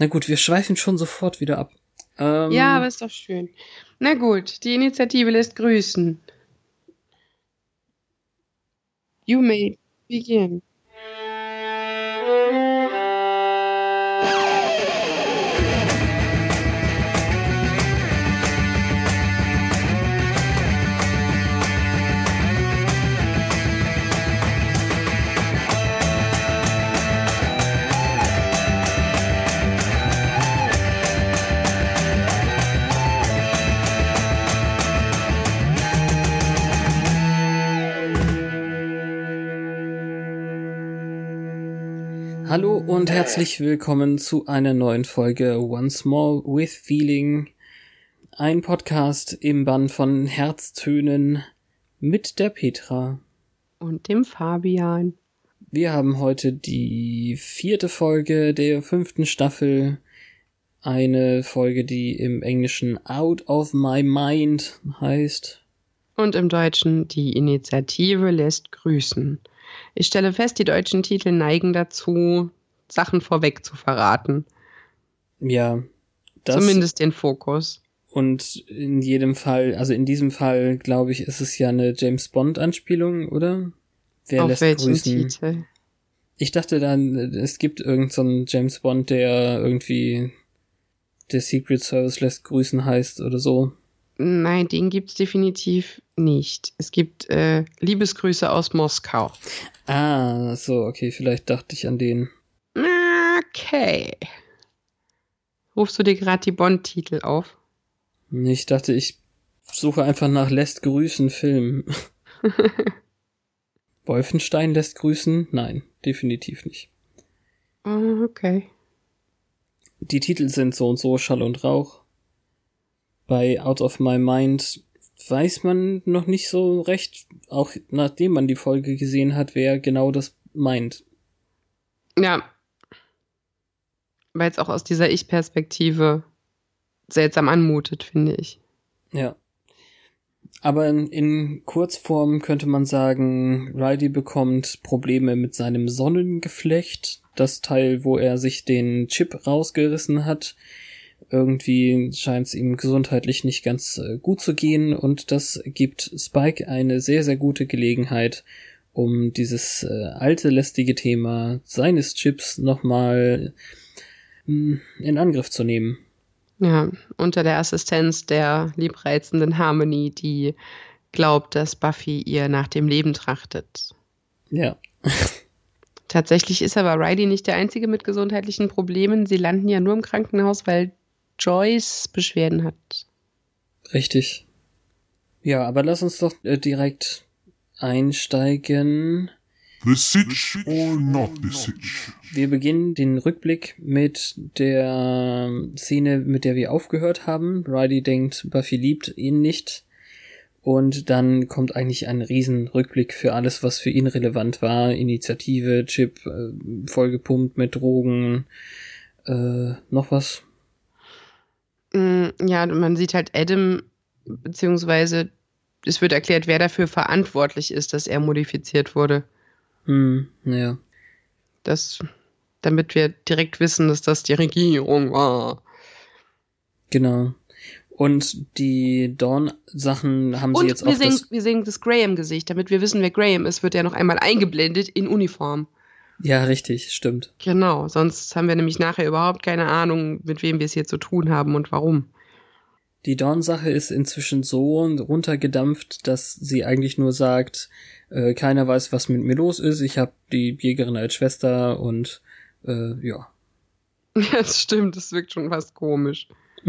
Na gut, wir schweifen schon sofort wieder ab. Ähm, ja, aber ist doch schön. Na gut, die Initiative lässt grüßen. You may begin. Hallo und herzlich willkommen zu einer neuen Folge Once More with Feeling. Ein Podcast im Band von Herztönen mit der Petra. Und dem Fabian. Wir haben heute die vierte Folge der fünften Staffel. Eine Folge, die im Englischen Out of My Mind heißt. Und im Deutschen Die Initiative lässt grüßen. Ich stelle fest, die deutschen Titel neigen dazu, Sachen vorweg zu verraten. Ja. Zumindest den Fokus. Und in jedem Fall, also in diesem Fall, glaube ich, ist es ja eine James Bond-Anspielung, oder? Wer Auf lässt welchen grüßen? Titel? Ich dachte dann, es gibt irgendeinen so James Bond, der irgendwie der Secret Service lässt grüßen heißt oder so. Nein, den gibt's definitiv nicht. Es gibt äh, Liebesgrüße aus Moskau. Ah, so, okay, vielleicht dachte ich an den. Okay. Rufst du dir gerade die Bond-Titel auf? Ich dachte, ich suche einfach nach Lässt grüßen Film. Wolfenstein lässt grüßen? Nein, definitiv nicht. Ah, okay. Die Titel sind so und so Schall und Rauch bei Out of My Mind weiß man noch nicht so recht, auch nachdem man die Folge gesehen hat, wer genau das meint. Ja. Weil es auch aus dieser Ich-Perspektive seltsam anmutet, finde ich. Ja. Aber in, in, Kurzform könnte man sagen, Riley bekommt Probleme mit seinem Sonnengeflecht, das Teil, wo er sich den Chip rausgerissen hat irgendwie scheint es ihm gesundheitlich nicht ganz äh, gut zu gehen und das gibt Spike eine sehr, sehr gute Gelegenheit, um dieses äh, alte, lästige Thema seines Chips nochmal hm, in Angriff zu nehmen. Ja, unter der Assistenz der liebreizenden Harmony, die glaubt, dass Buffy ihr nach dem Leben trachtet. Ja. Tatsächlich ist aber Riley nicht der Einzige mit gesundheitlichen Problemen. Sie landen ja nur im Krankenhaus, weil Joyce Beschwerden hat. Richtig. Ja, aber lass uns doch äh, direkt einsteigen. The Sitch or not the Sitch? Wir beginnen den Rückblick mit der Szene, mit der wir aufgehört haben. Riley denkt, Buffy liebt ihn nicht. Und dann kommt eigentlich ein riesen Rückblick für alles, was für ihn relevant war. Initiative, Chip, äh, vollgepumpt mit Drogen, äh, noch was? Mm, ja, man sieht halt Adam, beziehungsweise es wird erklärt, wer dafür verantwortlich ist, dass er modifiziert wurde. Hm, ja. Das, damit wir direkt wissen, dass das die Regierung war. Genau. Und die Dawn-Sachen haben sie jetzt wir auch. Sehen, wir sehen das Graham-Gesicht. Damit wir wissen, wer Graham ist, wird er noch einmal eingeblendet in Uniform. Ja, richtig, stimmt. Genau, sonst haben wir nämlich nachher überhaupt keine Ahnung, mit wem wir es hier zu tun haben und warum. Die Dawn-Sache ist inzwischen so runtergedampft, dass sie eigentlich nur sagt, äh, keiner weiß, was mit mir los ist. Ich habe die Jägerin als Schwester und äh, ja. Ja, das stimmt, das wirkt schon fast komisch.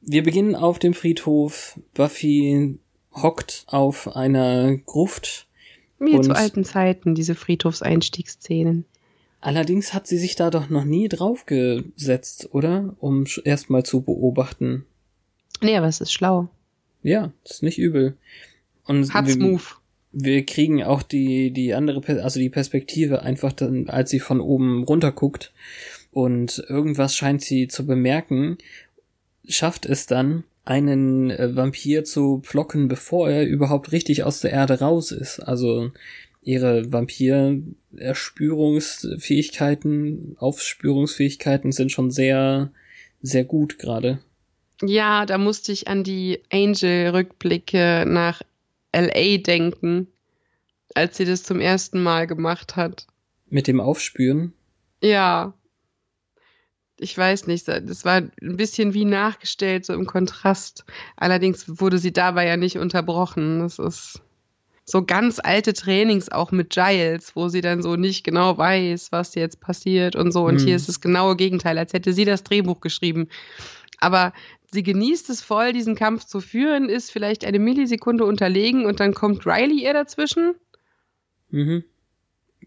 Wir beginnen auf dem Friedhof. Buffy hockt auf einer Gruft wie und, zu alten Zeiten, diese Friedhofseinstiegsszenen. Allerdings hat sie sich da doch noch nie draufgesetzt, oder? Um erstmal zu beobachten. Nee, aber es ist schlau. Ja, ist nicht übel. Und Hat's wir, Move. wir kriegen auch die, die andere, also die Perspektive einfach dann, als sie von oben runter guckt und irgendwas scheint sie zu bemerken, schafft es dann, einen äh, Vampir zu pflocken, bevor er überhaupt richtig aus der Erde raus ist. Also ihre Vampir-Erspürungsfähigkeiten, Aufspürungsfähigkeiten sind schon sehr, sehr gut gerade. Ja, da musste ich an die Angel-Rückblicke nach LA denken, als sie das zum ersten Mal gemacht hat. Mit dem Aufspüren. Ja. Ich weiß nicht, das war ein bisschen wie nachgestellt, so im Kontrast. Allerdings wurde sie dabei ja nicht unterbrochen. Das ist so ganz alte Trainings auch mit Giles, wo sie dann so nicht genau weiß, was jetzt passiert und so. Und Hm. hier ist das genaue Gegenteil, als hätte sie das Drehbuch geschrieben. Aber sie genießt es voll, diesen Kampf zu führen, ist vielleicht eine Millisekunde unterlegen und dann kommt Riley ihr dazwischen. Mhm.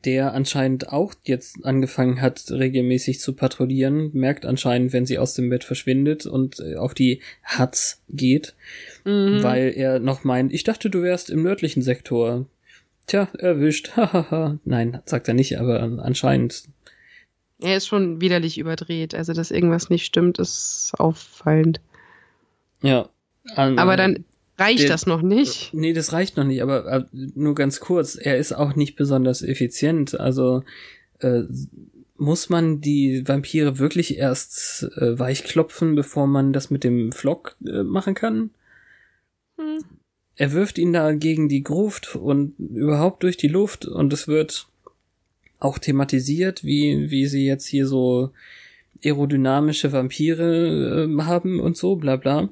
Der anscheinend auch jetzt angefangen hat, regelmäßig zu patrouillieren, merkt anscheinend, wenn sie aus dem Bett verschwindet und äh, auf die Huts geht, Mhm. weil er noch meint, ich dachte, du wärst im nördlichen Sektor. Tja, erwischt, hahaha. Nein, sagt er nicht, aber anscheinend. Er ist schon widerlich überdreht. Also, dass irgendwas nicht stimmt, ist auffallend. Ja. Aber dann reicht der- das noch nicht. Nee, das reicht noch nicht, aber äh, nur ganz kurz. Er ist auch nicht besonders effizient. Also äh, muss man die Vampire wirklich erst äh, weichklopfen, bevor man das mit dem Flock äh, machen kann? Hm. Er wirft ihn da gegen die Gruft und überhaupt durch die Luft und es wird auch thematisiert, wie, wie sie jetzt hier so aerodynamische Vampire äh, haben und so, bla bla.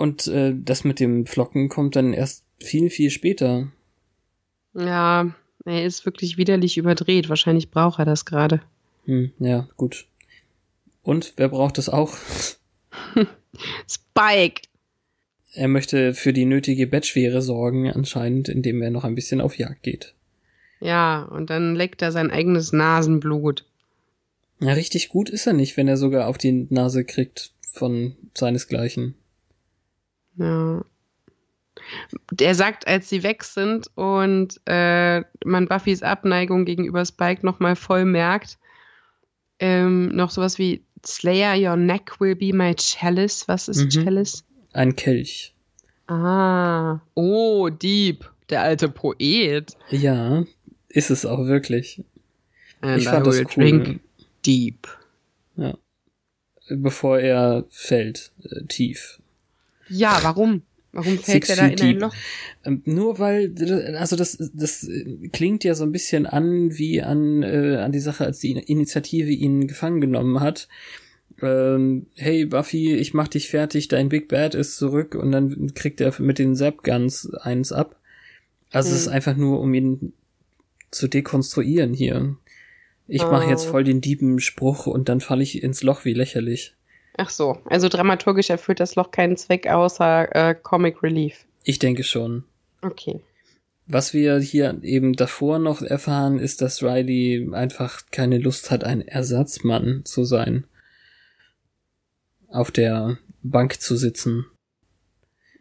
Und äh, das mit dem Flocken kommt dann erst viel, viel später. Ja, er ist wirklich widerlich überdreht. Wahrscheinlich braucht er das gerade. Hm, ja, gut. Und wer braucht es auch? Spike! Er möchte für die nötige Bettschwere sorgen, anscheinend, indem er noch ein bisschen auf Jagd geht. Ja, und dann leckt er sein eigenes Nasenblut. Ja, richtig gut ist er nicht, wenn er sogar auf die Nase kriegt von seinesgleichen. Ja. Der sagt, als sie weg sind und äh, man Buffys Abneigung gegenüber Spike nochmal voll merkt, ähm, noch sowas wie Slayer, your neck will be my chalice. Was ist Mhm. Chalice? Ein Kelch. Ah. Oh, Dieb. Der alte Poet. Ja, ist es auch wirklich. And ich fand I das will cool. drink deep. Ja. Bevor er fällt, äh, tief. Ja, warum? Warum fällt Six er da in ein. Loch? Nur weil, also das, das klingt ja so ein bisschen an wie an, äh, an die Sache, als die Initiative ihn gefangen genommen hat. Ähm, hey Buffy, ich mach dich fertig, dein Big Bad ist zurück und dann kriegt er mit den Zap Guns eins ab. Also es ist Hm. einfach nur, um ihn zu dekonstruieren hier. Ich mache jetzt Oh. voll den Diebenspruch und dann falle ich ins Loch wie lächerlich. Ach so, also dramaturgisch erfüllt das Loch keinen Zweck außer äh, Comic Relief. Ich denke schon. Okay. Was wir hier eben davor noch erfahren, ist, dass Riley einfach keine Lust hat, ein Ersatzmann zu sein. Auf der Bank zu sitzen.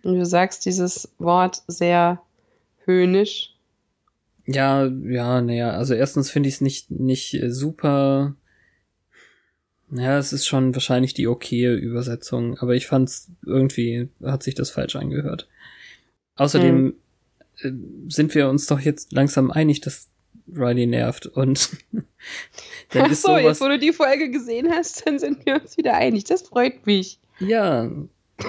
Du sagst dieses Wort sehr höhnisch. Ja, ja, naja, also erstens finde ich es nicht, nicht äh, super. Ja, es ist schon wahrscheinlich die okaye Übersetzung, aber ich fand's irgendwie, hat sich das falsch angehört. Außerdem äh, sind wir uns doch jetzt langsam einig, dass Riley nervt und dann Ach ist so, jetzt wo du die Folge gesehen hast, dann sind wir uns wieder einig. Das freut mich. ja,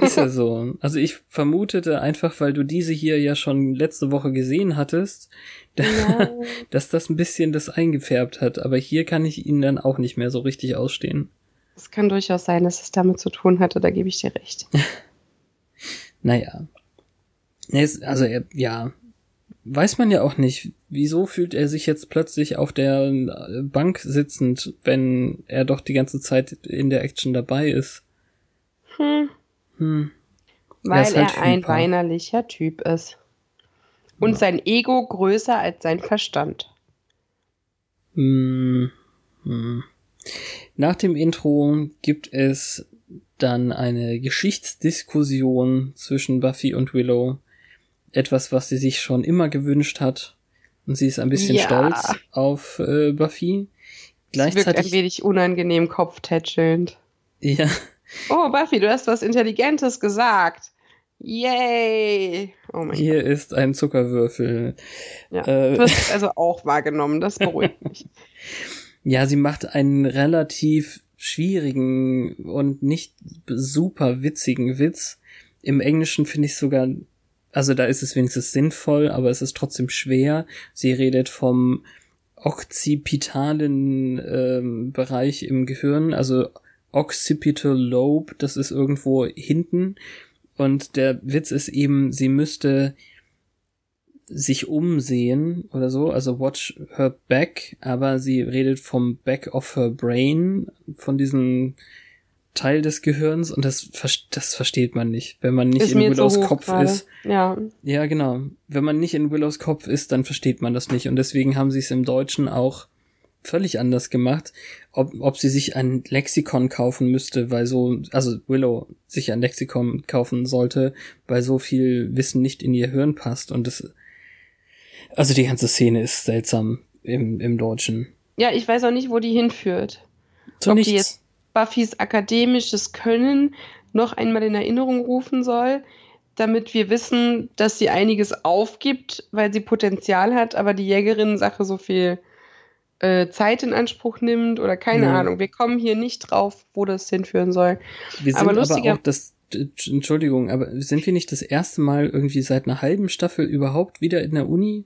ist ja so. Also ich vermutete einfach, weil du diese hier ja schon letzte Woche gesehen hattest, Ja. dass das ein bisschen das eingefärbt hat, aber hier kann ich ihn dann auch nicht mehr so richtig ausstehen. Es kann durchaus sein, dass es damit zu tun hatte, da gebe ich dir recht. Naja. Es- Also er, ja, weiß man ja auch nicht, wieso fühlt er sich jetzt plötzlich auf der äh, Bank sitzend, wenn er doch die ganze Zeit in der Action dabei ist. Hm, Hm. weil ist halt er ein weinerlicher Typ ist. Und Ja. sein Ego größer als sein Verstand. Mm. Nach dem Intro gibt es dann eine Geschichtsdiskussion zwischen Buffy und Willow. Etwas, was sie sich schon immer gewünscht hat. Und sie ist ein bisschen Ja. stolz auf äh, Buffy. Es wirkt ein Gleichzeitig, wenig unangenehm kopftätschelnd. ja, Oh, Buffy, du hast was Intelligentes gesagt. Yay! Oh mein Gott. hier ist ein Zuckerwürfel. Ja. äh, Du hast also auch wahrgenommen, das beruhigt mich. Ja, sie macht einen relativ schwierigen und nicht super witzigen Witz. Im Englischen finde ich sogar, also da ist es wenigstens sinnvoll, aber es ist trotzdem schwer. Sie redet vom occipitalen ähm, Bereich im Gehirn, also occipital lobe, das ist irgendwo hinten. Und der Witz ist eben, sie müsste sich umsehen oder so, also watch her back, aber sie redet vom back of her brain, von diesem Teil des Gehirns und das, das versteht man nicht, wenn man nicht ist in Willows Kopf gerade. ist. Ja. Ja, genau. Wenn man nicht in Willows Kopf ist, dann versteht man das nicht und deswegen haben sie es im Deutschen auch völlig anders gemacht. Ob, ob sie sich ein Lexikon kaufen müsste, weil so, also Willow sich ein Lexikon kaufen sollte, weil so viel Wissen nicht in ihr Hirn passt und das, also die ganze Szene ist seltsam im, im Deutschen. ja, ich weiß auch nicht, wo die hinführt. Zu Ob die nichts. jetzt Buffys akademisches Können noch einmal in Erinnerung rufen soll, damit wir wissen, dass sie einiges aufgibt, weil sie Potenzial hat, aber die Jägerinnen-Sache so viel Zeit in Anspruch nimmt oder keine Ja. Ahnung. Wir kommen hier nicht drauf, wo das hinführen soll. Wir sind aber aber, lustiger- auch das, Entschuldigung, aber sind wir nicht das erste Mal irgendwie seit einer halben Staffel überhaupt wieder in der Uni?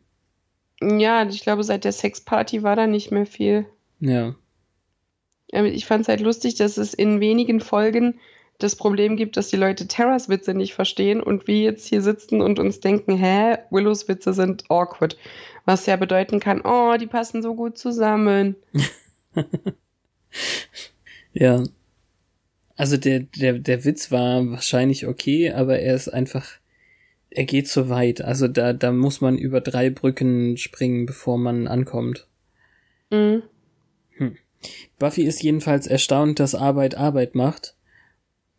Ja, ich glaube, seit der Sexparty war da nicht mehr viel. Ja. Ähm, Ich fand es halt lustig, dass es in wenigen Folgen das Problem gibt, dass die Leute Terras Witze nicht verstehen und wir jetzt hier sitzen und uns denken, hä, Willows Witze sind awkward. Was ja bedeuten kann, oh, die passen so gut zusammen. Ja. Also der, der, der Witz war wahrscheinlich okay, aber er ist einfach, er geht zu weit. Also da, da muss man über drei Brücken springen, bevor man ankommt. Mhm. Buffy ist jedenfalls erstaunt, dass Arbeit Arbeit macht.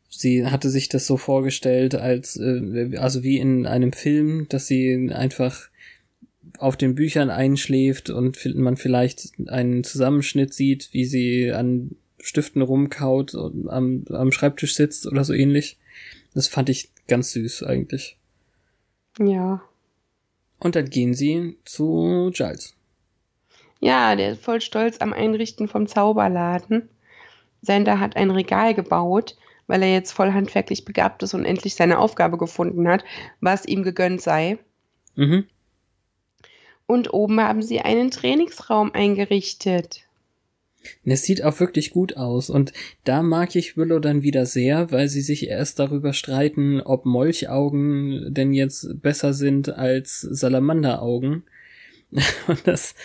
Sie hatte sich das so vorgestellt, als, äh, also wie in einem Film, dass sie einfach auf den Büchern einschläft und man vielleicht einen Zusammenschnitt sieht, wie sie an Stiften rumkaut und am, am Schreibtisch sitzt oder so ähnlich. Das fand ich ganz süß eigentlich. Ja. Und dann gehen sie zu Giles. Ja, der ist voll stolz am Einrichten vom Zauberladen. Sender hat ein Regal gebaut, weil er jetzt voll handwerklich begabt ist und endlich seine Aufgabe gefunden hat, was ihm gegönnt sei. Mhm. Und oben haben sie einen Trainingsraum eingerichtet. Und Es sieht auch wirklich gut aus. Und da mag ich Willow dann wieder sehr, weil sie sich erst darüber streiten, ob Molchaugen denn jetzt besser sind als Salamanderaugen. Und das,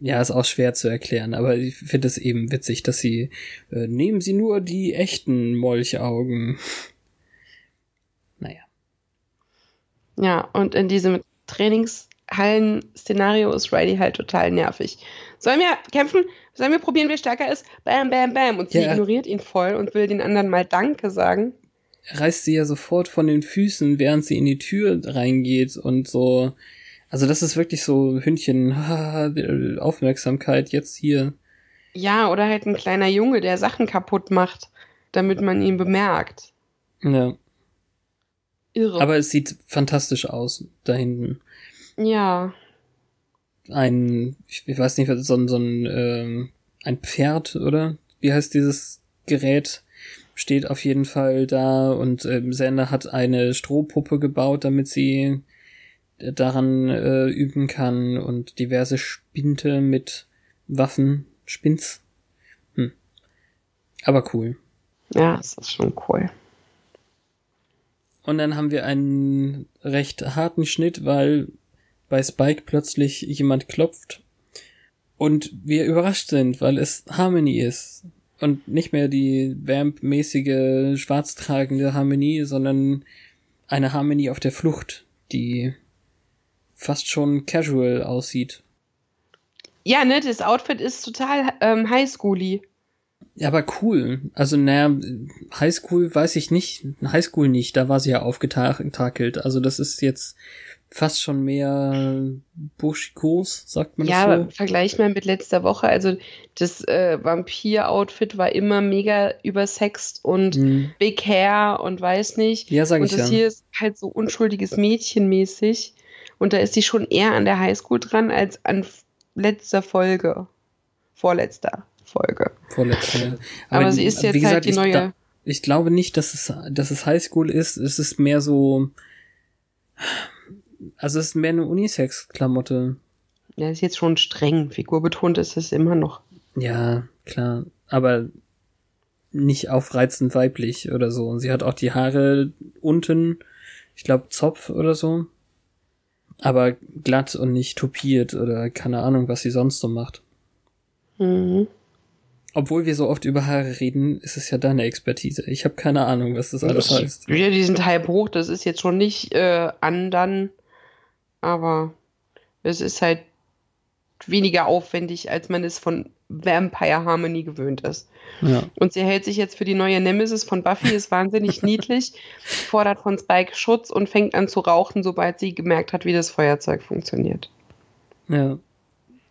ja, ist auch schwer zu erklären, aber ich finde es eben witzig, dass sie, äh, nehmen Sie nur die echten Molchaugen. Naja. Ja, und in diesem Trainingshallen-Szenario ist Riley halt total nervig. Sollen wir kämpfen? Sollen wir probieren, wer stärker ist? Bam, bam, bam. Und sie Ja. ignoriert ihn voll und will den anderen mal Danke sagen. Er reißt sie ja sofort von den Füßen, während sie in die Tür reingeht und so. Also das ist wirklich so Hündchen, Aufmerksamkeit jetzt hier. Ja, oder halt ein kleiner Junge, der Sachen kaputt macht, damit man ihn bemerkt. Ja. Irre. Aber es sieht fantastisch aus da hinten. Ja. Ein, ich ich weiß nicht, was- so ein, so ein, ähm, ein Pferd, oder? Wie heißt dieses Gerät? Steht auf jeden Fall da und ähm, Sander hat eine Strohpuppe gebaut, damit sie äh, daran äh, üben kann und diverse Spinte mit Waffen, Spins. Hm. Aber cool. Ja, das ist schon cool. Und dann haben wir einen recht harten Schnitt, weil bei Spike plötzlich jemand klopft und wir überrascht sind, weil es Harmony ist. Und nicht mehr die Vamp-mäßige schwarztragende Harmony, sondern eine Harmony auf der Flucht, die fast schon casual aussieht. Ja, ne, das Outfit ist total ähm, highschooly. Ja, aber cool. Also, naja, Highschool weiß ich nicht. Highschool nicht, da war sie ja aufgetakelt. Also, das ist jetzt fast schon mehr Buschikos, sagt man ja, das so? Ja, vergleich mal mit letzter Woche. Also, das äh, Vampir-Outfit war immer mega übersext und mhm. Big Hair und weiß nicht. Ja, sag und ich das ja. hier ist halt so unschuldiges Mädchenmäßig. Und da ist sie schon eher an der Highschool dran als an letzter Folge. Vorletzter. Folge. Vorletzte. Aber, Aber sie ist jetzt gesagt, halt die neue. Da, ich glaube nicht, dass es, dass es Highschool ist. Es ist mehr so. Also es ist mehr eine Unisex-Klamotte. Ja, ist jetzt schon streng. Figurbetont ist es immer noch. Ja, klar. Aber nicht aufreizend weiblich oder so. Und sie hat auch die Haare unten, ich glaube Zopf oder so. Aber glatt und nicht topiert oder keine Ahnung, was sie sonst so macht. Mhm. Obwohl wir so oft über Haare reden, ist es ja deine Expertise. Ich habe keine Ahnung, was das alles ich, heißt. Ja, die sind halb hoch. Das ist jetzt schon nicht äh, andern, aber es ist halt weniger aufwendig, als man es von Vampire Harmony gewöhnt ist. Ja. Und sie hält sich jetzt für die neue Nemesis von Buffy, ist wahnsinnig niedlich, fordert von Spike Schutz und fängt an zu rauchen, sobald sie gemerkt hat, wie das Feuerzeug funktioniert. Ja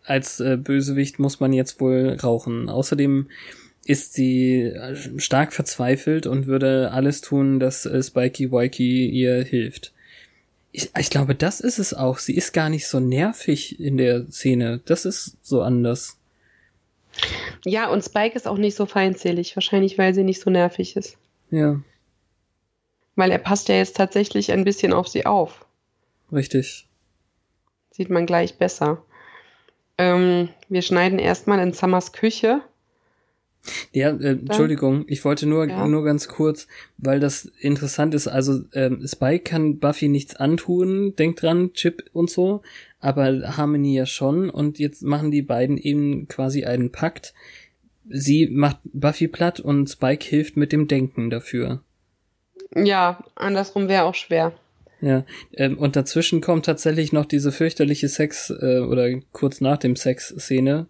als äh, Bösewicht muss man jetzt wohl rauchen. Außerdem ist sie äh, stark verzweifelt und würde alles tun, dass äh, Spikey Wikey ihr hilft. Ich, ich glaube, das ist es auch. Sie ist gar nicht so nervig in der Szene. Das ist so anders. Ja, und Spike ist auch nicht so feindselig. Wahrscheinlich, weil sie nicht so nervig ist. Ja. Weil er passt ja jetzt tatsächlich ein bisschen auf sie auf. Richtig. Sieht man gleich besser. Ähm, wir schneiden erstmal in Summers Küche. Ja, äh, Entschuldigung, ich wollte nur, ja. nur ganz kurz, weil das interessant ist. Also ähm, Spike kann Buffy nichts antun, denkt dran, Chip und so, aber Harmony ja schon. Und jetzt machen die beiden eben quasi einen Pakt. Sie macht Buffy platt und Spike hilft mit dem Denken dafür. Ja, andersrum wäre auch schwer. Ja, ähm, und dazwischen kommt tatsächlich noch diese fürchterliche Sex- äh, oder kurz nach dem Sex-Szene,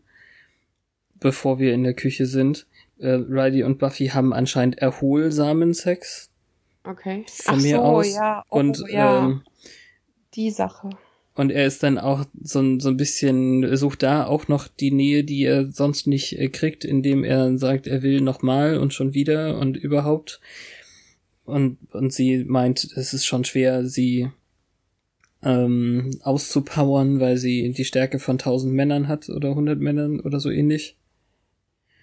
bevor wir in der Küche sind. Äh, Riley und Buffy haben anscheinend erholsamen Sex. Okay. Von Ach mir so, aus. ja. Oh, und ja. ähm, die Sache. und er ist dann auch so, ein- so ein bisschen, sucht da auch noch die Nähe, die er sonst nicht äh, kriegt, indem er sagt, er will nochmal und schon wieder und überhaupt. Und, und sie meint, es ist schon schwer, sie ähm, auszupowern, weil sie die Stärke von tausend Männern hat oder hundert Männern oder so ähnlich.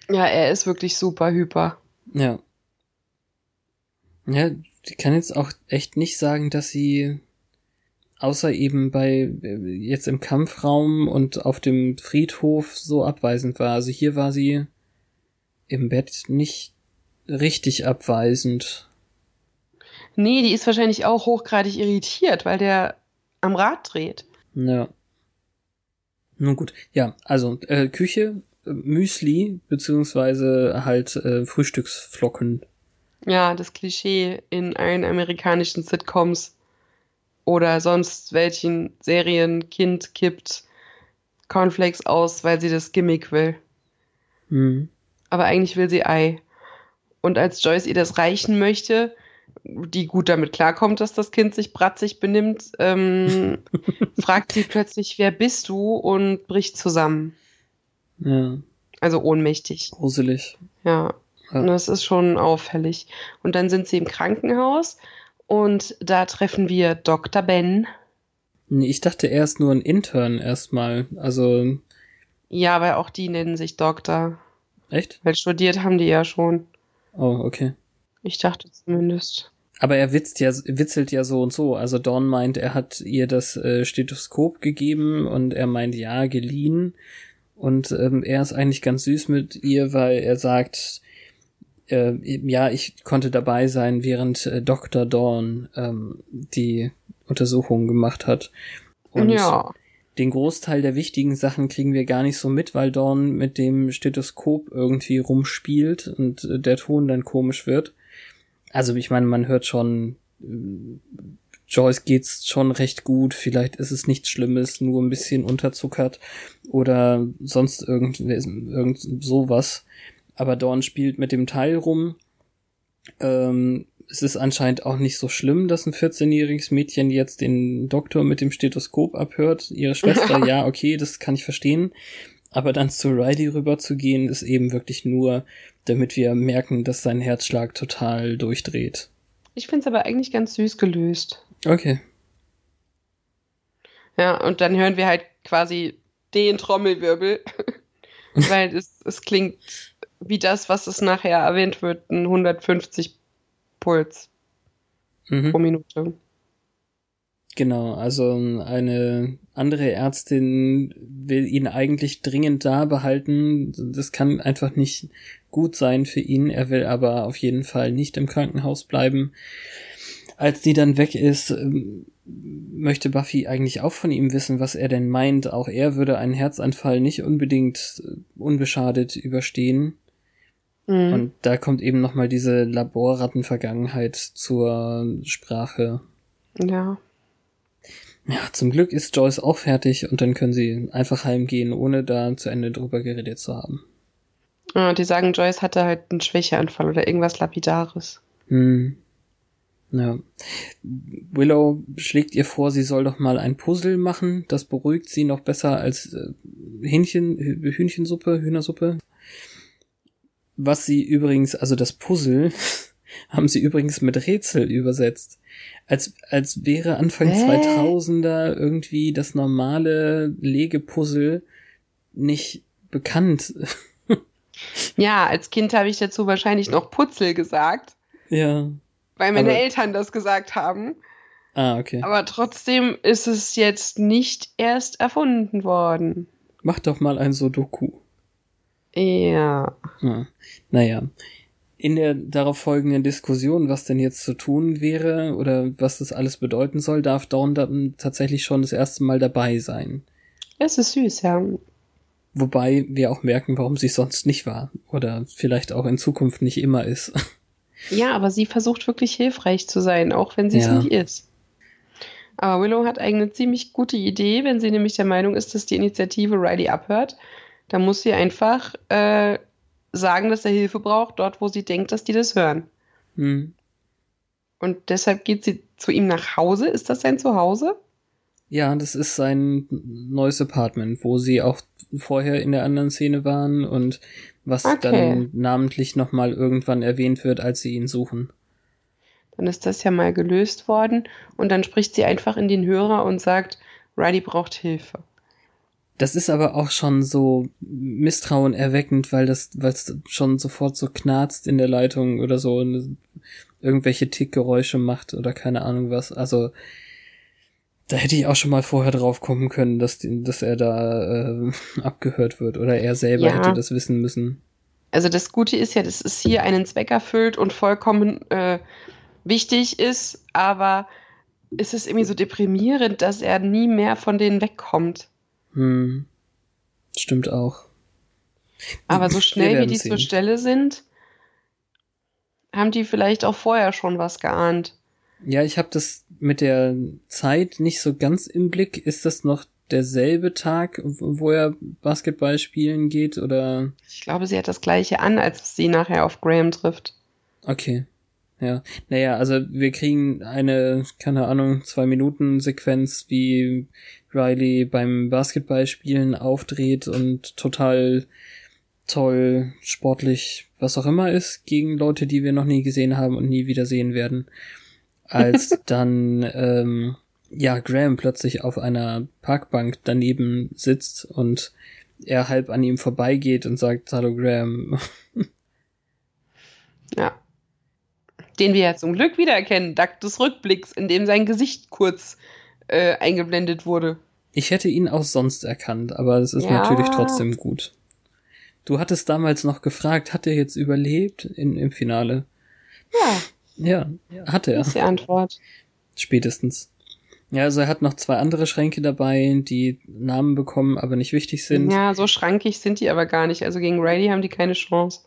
Ja, er ist wirklich super hyper. Ja. Ja, ich kann jetzt auch echt nicht sagen, dass sie außer eben bei äh, jetzt im Kampfraum und auf dem Friedhof so abweisend war. Also hier war sie im Bett nicht richtig abweisend. Nee, die ist wahrscheinlich auch hochgradig irritiert, weil der am Rad dreht. Ja. Nun gut, ja, also äh, Küche, äh, Müsli, beziehungsweise halt äh, Frühstücksflocken. Ja, das Klischee in allen amerikanischen Sitcoms oder sonst welchen Serien, Kind kippt Cornflakes aus, weil sie das Gimmick will. Hm. Aber eigentlich will sie Ei. Und als Joyce ihr das reichen möchte, die gut damit klarkommt, dass das Kind sich bratzig benimmt, ähm, fragt sie plötzlich, wer bist du? und bricht zusammen. Ja, Also ohnmächtig. gruselig. Ja. Ja. Und das ist schon auffällig. Und dann sind sie im Krankenhaus und da treffen wir Dr. Ben. Nee, ich dachte erst nur ein Intern erstmal. Also, Ja, aber auch die nennen sich Doktor. echt? Weil studiert haben die ja schon. Oh, okay. Ich dachte zumindest. Aber er witzt ja, witzelt ja so und so. Also Dawn meint, er hat ihr das äh, Stethoskop gegeben und er meint, ja, geliehen. Und ähm, er ist eigentlich ganz süß mit ihr, weil er sagt, äh, ja, ich konnte dabei sein, während äh, Dr. Dawn ähm, die Untersuchungen gemacht hat. Und ja. den Großteil der wichtigen Sachen kriegen wir gar nicht so mit, weil Dawn mit dem Stethoskop irgendwie rumspielt und äh, der Ton dann komisch wird. Also ich meine, man hört schon Joyce geht's schon recht gut, vielleicht ist es nichts Schlimmes, nur ein bisschen unterzuckert oder sonst irgend, irgend sowas. Aber Dawn spielt mit dem Teil rum. Ähm, es ist anscheinend auch nicht so schlimm, dass ein 14-jähriges Mädchen jetzt den Doktor mit dem Stethoskop abhört. Ihre Schwester, ja, okay, das kann ich verstehen. Aber dann zu Riley rüber zu gehen, ist eben wirklich nur, damit wir merken, dass sein Herzschlag total durchdreht. Ich finde es aber eigentlich ganz süß gelöst. Okay. Ja, und dann hören wir halt quasi den Trommelwirbel, weil es, es klingt wie das, was es nachher erwähnt wird, ein 150 Puls mhm. pro Minute. Genau, also eine andere Ärztin will ihn eigentlich dringend da behalten. Das kann einfach nicht gut sein für ihn. Er will aber auf jeden Fall nicht im Krankenhaus bleiben. Als die dann weg ist, ähm, möchte Buffy eigentlich auch von ihm wissen, was er denn meint. Auch er würde einen Herzanfall nicht unbedingt äh, unbeschadet überstehen. Mhm. Und da kommt eben nochmal diese Laborrattenvergangenheit zur Sprache. Ja. Ja, zum Glück ist Joyce auch fertig und dann können sie einfach heimgehen, ohne da zu Ende drüber geredet zu haben. Ja, die sagen, Joyce hatte halt einen Schwächeanfall oder irgendwas Lapidares. Hm. Ja. Willow schlägt ihr vor, sie soll doch mal ein Puzzle machen. Das beruhigt sie noch besser als äh, Hähnchen, Hühnchensuppe, Hühnersuppe. Was sie übrigens, also das Puzzle, haben sie übrigens mit Rätsel übersetzt als, als wäre Anfang Hä? 2000er irgendwie das normale Legepuzzle nicht bekannt. ja, als Kind habe ich dazu wahrscheinlich noch Putzel gesagt. Ja. Weil meine aber, Eltern das gesagt haben. Ah, okay. Aber trotzdem ist es jetzt nicht erst erfunden worden. Mach doch mal ein Sudoku. Ja. Ah, naja in der darauf folgenden Diskussion, was denn jetzt zu tun wäre oder was das alles bedeuten soll, darf Dawn dann tatsächlich schon das erste Mal dabei sein. Es ist süß, ja. Wobei wir auch merken, warum sie sonst nicht war oder vielleicht auch in Zukunft nicht immer ist. Ja, aber sie versucht wirklich hilfreich zu sein, auch wenn sie es ja. nicht ist. Aber Willow hat eigentlich eine ziemlich gute Idee, wenn sie nämlich der Meinung ist, dass die Initiative Riley abhört. Da muss sie einfach äh, sagen, dass er Hilfe braucht, dort, wo sie denkt, dass die das hören. Hm. Und deshalb geht sie zu ihm nach Hause. Ist das sein Zuhause? Ja, das ist sein neues Apartment, wo sie auch vorher in der anderen Szene waren und was okay. dann namentlich nochmal irgendwann erwähnt wird, als sie ihn suchen. Dann ist das ja mal gelöst worden und dann spricht sie einfach in den Hörer und sagt, Riley braucht Hilfe. Das ist aber auch schon so Misstrauen erweckend, weil das, weil es schon sofort so knarzt in der Leitung oder so und irgendwelche Tickgeräusche macht oder keine Ahnung was. Also da hätte ich auch schon mal vorher drauf kommen können, dass, dass er da äh, abgehört wird oder er selber ja. hätte das wissen müssen. Also das Gute ist ja, dass es hier einen Zweck erfüllt und vollkommen äh, wichtig ist, aber es ist irgendwie so deprimierend, dass er nie mehr von denen wegkommt. Hm. Stimmt auch. Aber so schnell wie die sehen. zur Stelle sind, haben die vielleicht auch vorher schon was geahnt. Ja, ich habe das mit der Zeit nicht so ganz im Blick. Ist das noch derselbe Tag, wo er Basketball spielen geht oder? Ich glaube, sie hat das gleiche an, als sie nachher auf Graham trifft. Okay. Ja. Naja, also wir kriegen eine, keine Ahnung, zwei Minuten Sequenz, wie Riley beim Basketballspielen aufdreht und total toll, sportlich, was auch immer ist, gegen Leute, die wir noch nie gesehen haben und nie wieder sehen werden. Als dann, ähm, ja, Graham plötzlich auf einer Parkbank daneben sitzt und er halb an ihm vorbeigeht und sagt, hallo Graham. ja. Den wir ja zum Glück wiedererkennen, dank des Rückblicks, in dem sein Gesicht kurz äh, eingeblendet wurde. Ich hätte ihn auch sonst erkannt, aber es ist ja. natürlich trotzdem gut. Du hattest damals noch gefragt, hat er jetzt überlebt in, im Finale? Ja. Ja, hat er. Das ist die Antwort. Spätestens. Ja, also er hat noch zwei andere Schränke dabei, die Namen bekommen, aber nicht wichtig sind. Ja, so schrankig sind die aber gar nicht. Also gegen Riley haben die keine Chance.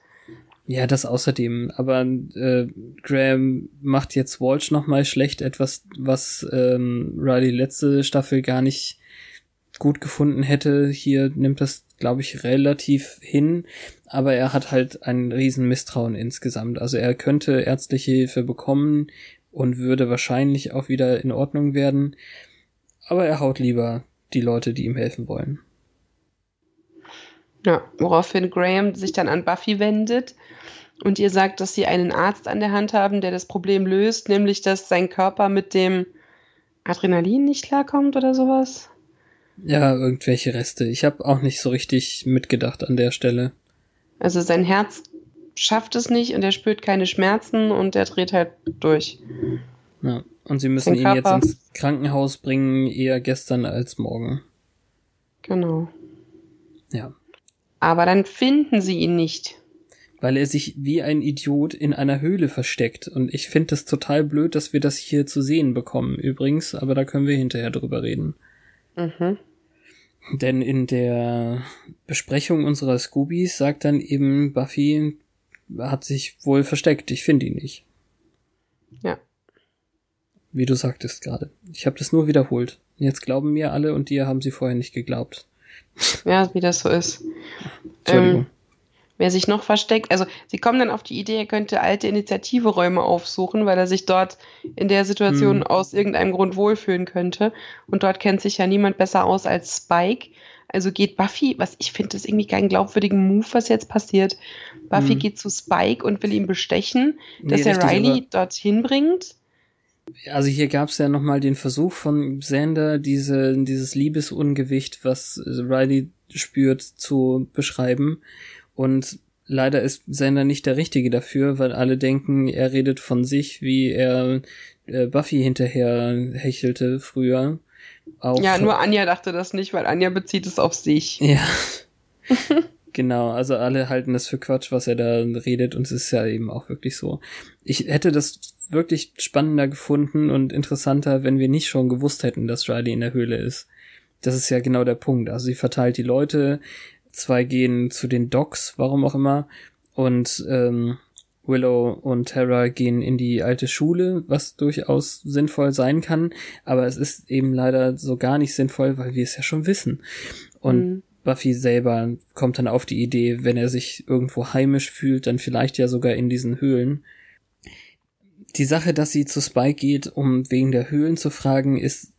Ja, das außerdem. Aber äh, Graham macht jetzt Walsh nochmal schlecht, etwas, was ähm, Riley letzte Staffel gar nicht gut gefunden hätte. Hier nimmt das, glaube ich, relativ hin, aber er hat halt ein riesen Misstrauen insgesamt. Also er könnte ärztliche Hilfe bekommen und würde wahrscheinlich auch wieder in Ordnung werden, aber er haut lieber die Leute, die ihm helfen wollen. Ja, woraufhin Graham sich dann an Buffy wendet und ihr sagt, dass sie einen Arzt an der Hand haben, der das Problem löst, nämlich dass sein Körper mit dem Adrenalin nicht klarkommt oder sowas. Ja, irgendwelche Reste. Ich habe auch nicht so richtig mitgedacht an der Stelle. Also sein Herz schafft es nicht und er spürt keine Schmerzen und er dreht halt durch. Ja, und sie müssen ihn jetzt ins Krankenhaus bringen, eher gestern als morgen. Genau. Ja. Aber dann finden sie ihn nicht. Weil er sich wie ein Idiot in einer Höhle versteckt. Und ich finde das total blöd, dass wir das hier zu sehen bekommen, übrigens, aber da können wir hinterher drüber reden. Mhm. Denn in der Besprechung unserer Scoobies sagt dann eben Buffy hat sich wohl versteckt, ich finde ihn nicht. Ja. Wie du sagtest gerade. Ich habe das nur wiederholt. Jetzt glauben mir alle und dir haben sie vorher nicht geglaubt. Ja, wie das so ist. Ähm, wer sich noch versteckt, also sie kommen dann auf die Idee, er könnte alte Initiative-Räume aufsuchen, weil er sich dort in der Situation hm. aus irgendeinem Grund wohlfühlen könnte. Und dort kennt sich ja niemand besser aus als Spike. Also geht Buffy, was ich finde, das ist irgendwie kein glaubwürdigen Move, was jetzt passiert. Buffy hm. geht zu Spike und will ihn bestechen, dass nee, er Riley dorthin bringt. Also hier gab es ja nochmal den Versuch von Xander, diese, dieses Liebesungewicht, was Riley spürt, zu beschreiben. Und leider ist Xander nicht der Richtige dafür, weil alle denken, er redet von sich, wie er äh, Buffy hinterher hechelte früher. Auch, ja, nur Anja dachte das nicht, weil Anja bezieht es auf sich. Ja. genau, also alle halten das für Quatsch, was er da redet und es ist ja eben auch wirklich so. Ich hätte das wirklich spannender gefunden und interessanter, wenn wir nicht schon gewusst hätten, dass Riley in der Höhle ist. Das ist ja genau der Punkt. Also sie verteilt die Leute, zwei gehen zu den Docks, warum auch immer, und ähm, Willow und Tara gehen in die alte Schule, was durchaus sinnvoll sein kann, aber es ist eben leider so gar nicht sinnvoll, weil wir es ja schon wissen. Und mhm. Buffy selber kommt dann auf die Idee, wenn er sich irgendwo heimisch fühlt, dann vielleicht ja sogar in diesen Höhlen. Die Sache, dass sie zu Spike geht, um wegen der Höhlen zu fragen, ist,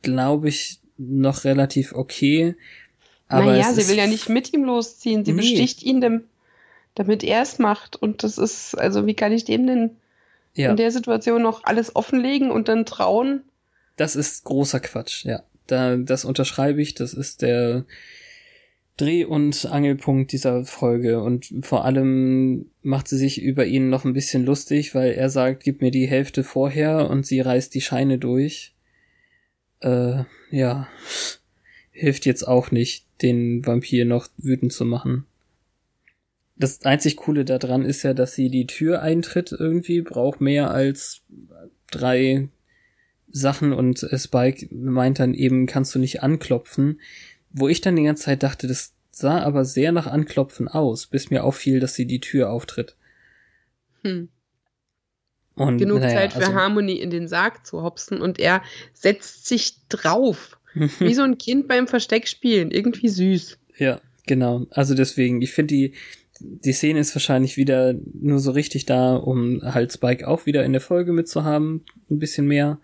glaube ich, noch relativ okay. Aber naja, sie will ja nicht mit ihm losziehen. Sie nee. besticht ihn, dem, damit er es macht. Und das ist, also wie kann ich dem denn ja. in der Situation noch alles offenlegen und dann trauen? Das ist großer Quatsch, ja. Da, das unterschreibe ich. Das ist der Dreh- und Angelpunkt dieser Folge. Und vor allem macht sie sich über ihn noch ein bisschen lustig, weil er sagt, gib mir die Hälfte vorher und sie reißt die Scheine durch. Äh, ja. Hilft jetzt auch nicht den Vampir noch wütend zu machen. Das einzig Coole daran ist ja, dass sie die Tür eintritt irgendwie, braucht mehr als drei Sachen und Spike meint dann eben, kannst du nicht anklopfen. Wo ich dann die ganze Zeit dachte, das sah aber sehr nach Anklopfen aus, bis mir auffiel, dass sie die Tür auftritt. Hm. Und, Genug naja, Zeit für also, Harmony in den Sarg zu hopsen und er setzt sich drauf. Wie so ein Kind beim Versteckspielen. Irgendwie süß. Ja, genau. Also deswegen, ich finde die, die Szene ist wahrscheinlich wieder nur so richtig da, um halt Spike auch wieder in der Folge mitzuhaben. Ein bisschen mehr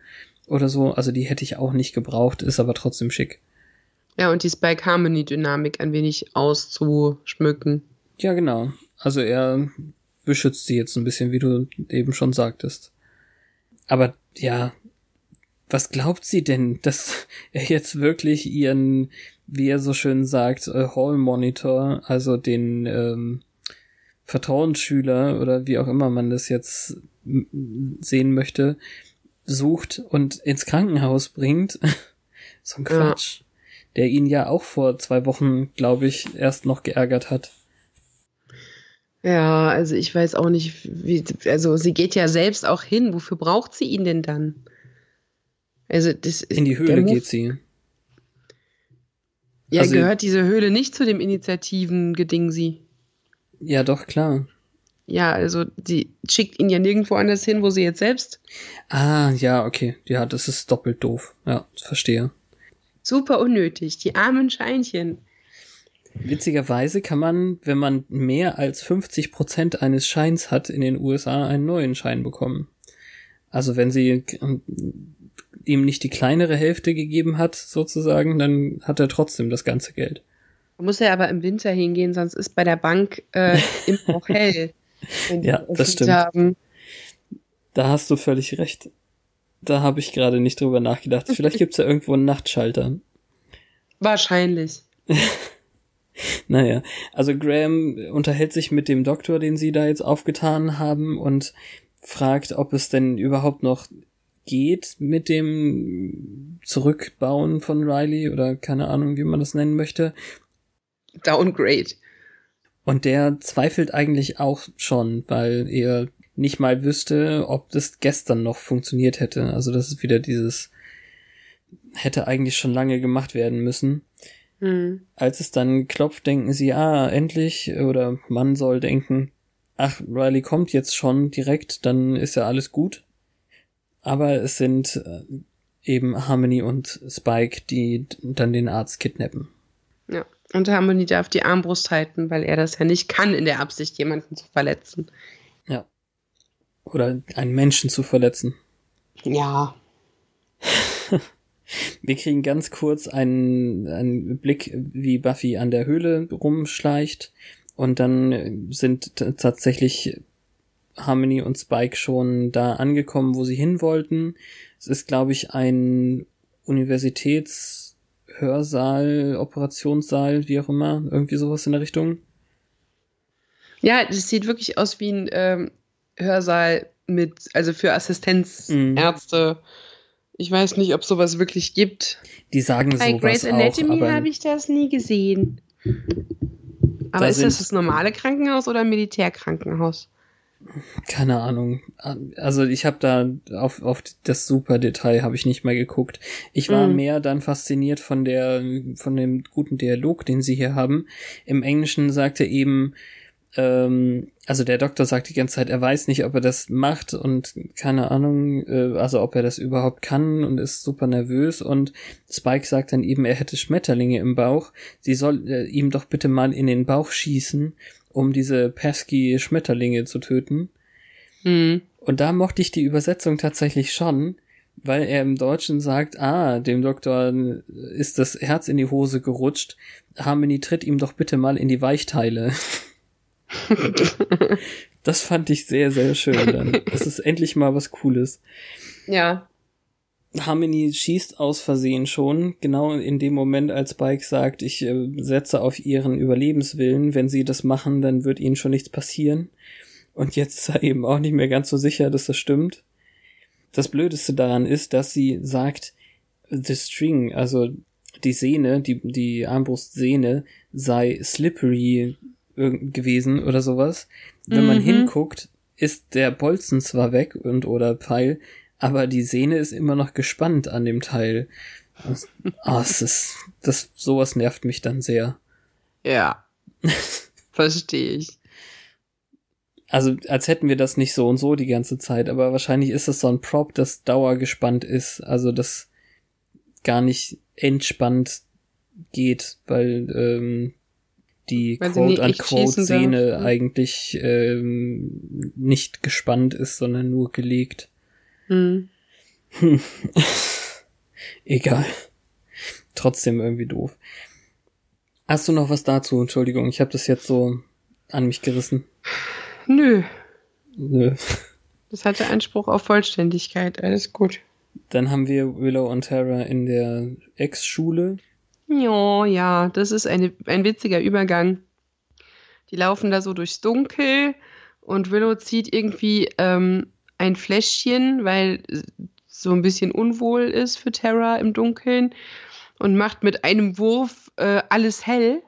oder so. Also die hätte ich auch nicht gebraucht, ist aber trotzdem schick. Ja, und die Spike Harmony Dynamik ein wenig auszuschmücken. Ja, genau. Also er beschützt sie jetzt ein bisschen, wie du eben schon sagtest. Aber ja, was glaubt sie denn, dass er jetzt wirklich ihren, wie er so schön sagt, äh, Hall Monitor, also den ähm, Vertrauensschüler oder wie auch immer man das jetzt sehen möchte, sucht und ins Krankenhaus bringt? so ein Quatsch. Ja. Der ihn ja auch vor zwei Wochen, glaube ich, erst noch geärgert hat. Ja, also ich weiß auch nicht, wie, also sie geht ja selbst auch hin. Wofür braucht sie ihn denn dann? Also das In die Höhle geht sie. Ja, also, gehört diese Höhle nicht zu dem Initiativen-Geding sie? Ja, doch, klar. Ja, also die schickt ihn ja nirgendwo anders hin, wo sie jetzt selbst. Ah, ja, okay. Ja, das ist doppelt doof. Ja, verstehe. Super unnötig, die armen Scheinchen. Witzigerweise kann man, wenn man mehr als 50 Prozent eines Scheins hat, in den USA einen neuen Schein bekommen. Also wenn sie ihm nicht die kleinere Hälfte gegeben hat, sozusagen, dann hat er trotzdem das ganze Geld. Muss er aber im Winter hingehen, sonst ist bei der Bank äh, immer auch hell. ja, das stimmt. Haben. Da hast du völlig recht. Da habe ich gerade nicht drüber nachgedacht. Vielleicht gibt's ja irgendwo einen Nachtschalter. Wahrscheinlich. naja, also Graham unterhält sich mit dem Doktor, den sie da jetzt aufgetan haben und fragt, ob es denn überhaupt noch geht mit dem Zurückbauen von Riley oder keine Ahnung, wie man das nennen möchte. Downgrade. Und der zweifelt eigentlich auch schon, weil er nicht mal wüsste, ob das gestern noch funktioniert hätte. Also das ist wieder dieses hätte eigentlich schon lange gemacht werden müssen. Mhm. Als es dann klopft, denken sie, ah, endlich, oder man soll denken, ach, Riley kommt jetzt schon direkt, dann ist ja alles gut. Aber es sind äh, eben Harmony und Spike, die dann den Arzt kidnappen. Und Harmony darf die Armbrust halten, weil er das ja nicht kann, in der Absicht, jemanden zu verletzen. Ja. Oder einen Menschen zu verletzen. Ja. Wir kriegen ganz kurz einen, einen Blick, wie Buffy an der Höhle rumschleicht. Und dann sind tatsächlich Harmony und Spike schon da angekommen, wo sie hin wollten. Es ist, glaube ich, ein Universitätshörsaal, Operationssaal, wie auch immer, irgendwie sowas in der Richtung. Ja, das sieht wirklich aus wie ein ähm, Hörsaal mit, also für Assistenzärzte. Mhm. Ich weiß nicht, ob sowas wirklich gibt. Die sagen Bei sowas Grey's Anatomy habe ich das nie gesehen. Aber da ist das das normale Krankenhaus oder ein Militärkrankenhaus? Keine Ahnung. Also ich habe da auf, auf das super Detail habe ich nicht mehr geguckt. Ich war mm. mehr dann fasziniert von der von dem guten Dialog, den sie hier haben. Im Englischen sagte eben ähm, also der Doktor sagt die ganze Zeit, er weiß nicht, ob er das macht und keine Ahnung, äh, also ob er das überhaupt kann und ist super nervös und Spike sagt dann eben, er hätte Schmetterlinge im Bauch. Sie soll äh, ihm doch bitte mal in den Bauch schießen um diese pesky Schmetterlinge zu töten. Mhm. Und da mochte ich die Übersetzung tatsächlich schon, weil er im Deutschen sagt, ah, dem Doktor ist das Herz in die Hose gerutscht. Harmony tritt ihm doch bitte mal in die Weichteile. das fand ich sehr, sehr schön dann. Das ist endlich mal was Cooles. Ja. Harmony schießt aus Versehen schon, genau in dem Moment, als Spike sagt, ich äh, setze auf ihren Überlebenswillen. Wenn sie das machen, dann wird ihnen schon nichts passieren. Und jetzt ist er eben auch nicht mehr ganz so sicher, dass das stimmt. Das Blödeste daran ist, dass sie sagt, the string, also die Sehne, die, die Armbrustsehne sei slippery gewesen oder sowas. Wenn mhm. man hinguckt, ist der Bolzen zwar weg und oder Pfeil, aber die Sehne ist immer noch gespannt an dem Teil. Ah, es ist, das, sowas nervt mich dann sehr. Ja. Verstehe ich. Also, als hätten wir das nicht so und so die ganze Zeit, aber wahrscheinlich ist es so ein Prop, das dauergespannt ist, also das gar nicht entspannt geht, weil ähm, die Quote-unquote-Szene eigentlich ähm, nicht gespannt ist, sondern nur gelegt. Hm. Egal. Trotzdem irgendwie doof. Hast du noch was dazu? Entschuldigung, ich habe das jetzt so an mich gerissen. Nö. Nö. Das hatte Anspruch auf Vollständigkeit. Alles gut. Dann haben wir Willow und Tara in der Ex-Schule. Ja, ja, das ist eine, ein witziger Übergang. Die laufen da so durchs Dunkel und Willow zieht irgendwie ähm, ein Fläschchen, weil so ein bisschen unwohl ist für Terra im Dunkeln und macht mit einem Wurf äh, alles hell.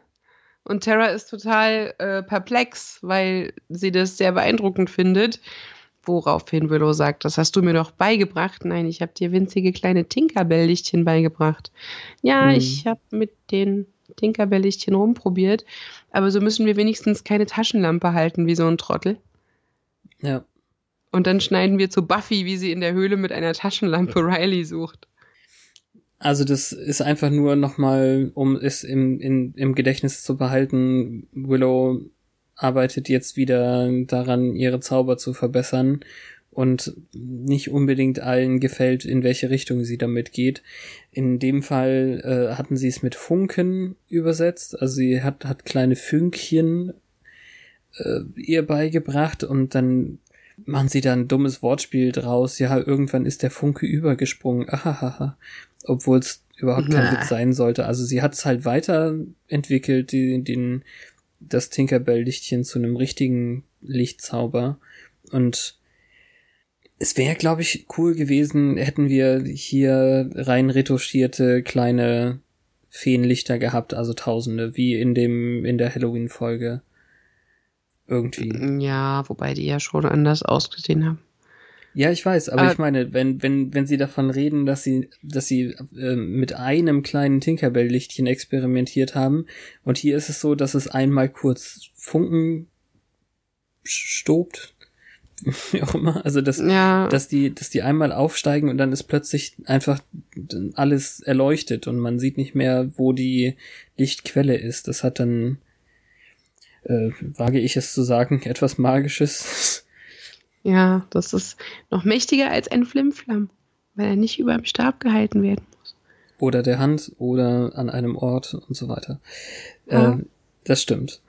Und Terra ist total äh, perplex, weil sie das sehr beeindruckend findet. Woraufhin Willow sagt, das hast du mir doch beigebracht. Nein, ich habe dir winzige kleine Tinkerbell-Lichtchen beigebracht. Ja, hm. ich habe mit den Tinkerbell-Lichtchen rumprobiert. Aber so müssen wir wenigstens keine Taschenlampe halten wie so ein Trottel. Ja. Und dann schneiden wir zu Buffy, wie sie in der Höhle mit einer Taschenlampe Riley sucht. Also das ist einfach nur nochmal, um es im, in, im Gedächtnis zu behalten, Willow arbeitet jetzt wieder daran, ihre Zauber zu verbessern und nicht unbedingt allen gefällt, in welche Richtung sie damit geht. In dem Fall äh, hatten sie es mit Funken übersetzt, also sie hat, hat kleine Fünkchen äh, ihr beigebracht und dann machen sie da ein dummes Wortspiel draus. Ja, irgendwann ist der Funke übergesprungen. Ahahaha. Obwohl es überhaupt kein Witz sein sollte. Also sie hat es halt weiterentwickelt, die, den, das Tinkerbell-Lichtchen zu einem richtigen Lichtzauber. Und es wäre, glaube ich, cool gewesen, hätten wir hier rein retuschierte kleine Feenlichter gehabt, also Tausende, wie in dem, in der Halloween-Folge. Irgendwie. Ja, wobei die ja schon anders ausgesehen haben. Ja, ich weiß, aber äh, ich meine, wenn, wenn, wenn sie davon reden, dass sie, dass sie äh, mit einem kleinen Tinkerbell-Lichtchen experimentiert haben, und hier ist es so, dass es einmal kurz Funken stobt, wie auch immer, also dass, ja. dass die, dass die einmal aufsteigen und dann ist plötzlich einfach alles erleuchtet und man sieht nicht mehr, wo die Lichtquelle ist. Das hat dann, äh, wage ich es zu sagen, etwas Magisches. Ja, das ist noch mächtiger als ein Flimflam, weil er nicht über dem Stab gehalten werden muss. Oder der Hand oder an einem Ort und so weiter. Ja. Äh, das stimmt.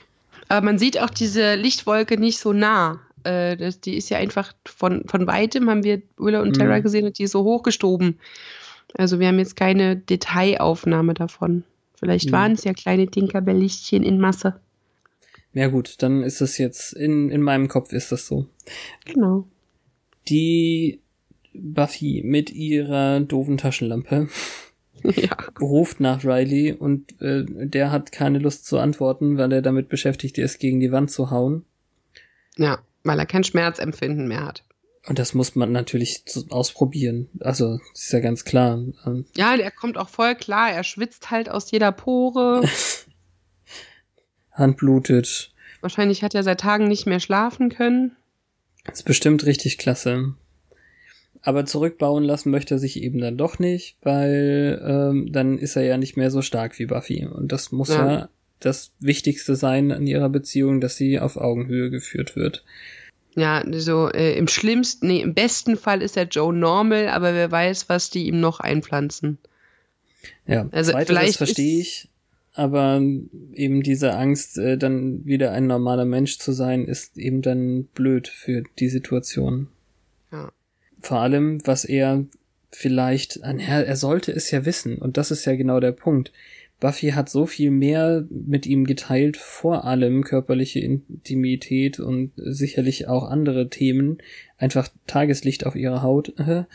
Aber man sieht auch diese Lichtwolke nicht so nah. Äh, das, die ist ja einfach von, von weitem, haben wir Willa und Terra mhm. gesehen und die ist so hochgestoben. Also wir haben jetzt keine Detailaufnahme davon. Vielleicht mhm. waren es ja kleine Tinkerbell-Lichtchen in Masse. Ja gut, dann ist es jetzt, in, in meinem Kopf ist das so. Genau. Die Buffy mit ihrer doofen Taschenlampe ja. ruft nach Riley und äh, der hat keine Lust zu antworten, weil er damit beschäftigt ist, gegen die Wand zu hauen. Ja, weil er kein Schmerzempfinden mehr hat. Und das muss man natürlich ausprobieren. Also, das ist ja ganz klar. Ja, der kommt auch voll klar. Er schwitzt halt aus jeder Pore. Hand blutet. Wahrscheinlich hat er seit Tagen nicht mehr schlafen können. Das ist bestimmt richtig klasse. Aber zurückbauen lassen möchte er sich eben dann doch nicht, weil ähm, dann ist er ja nicht mehr so stark wie Buffy. Und das muss ja, ja das Wichtigste sein an ihrer Beziehung, dass sie auf Augenhöhe geführt wird. Ja, so äh, im schlimmsten, nee, im besten Fall ist er Joe normal, aber wer weiß, was die ihm noch einpflanzen. Ja, also vielleicht verstehe ich, aber eben diese Angst, äh, dann wieder ein normaler Mensch zu sein, ist eben dann blöd für die Situation. Ja. Vor allem, was er vielleicht, er, er sollte es ja wissen, und das ist ja genau der Punkt. Buffy hat so viel mehr mit ihm geteilt, vor allem körperliche Intimität und sicherlich auch andere Themen, einfach Tageslicht auf ihrer Haut,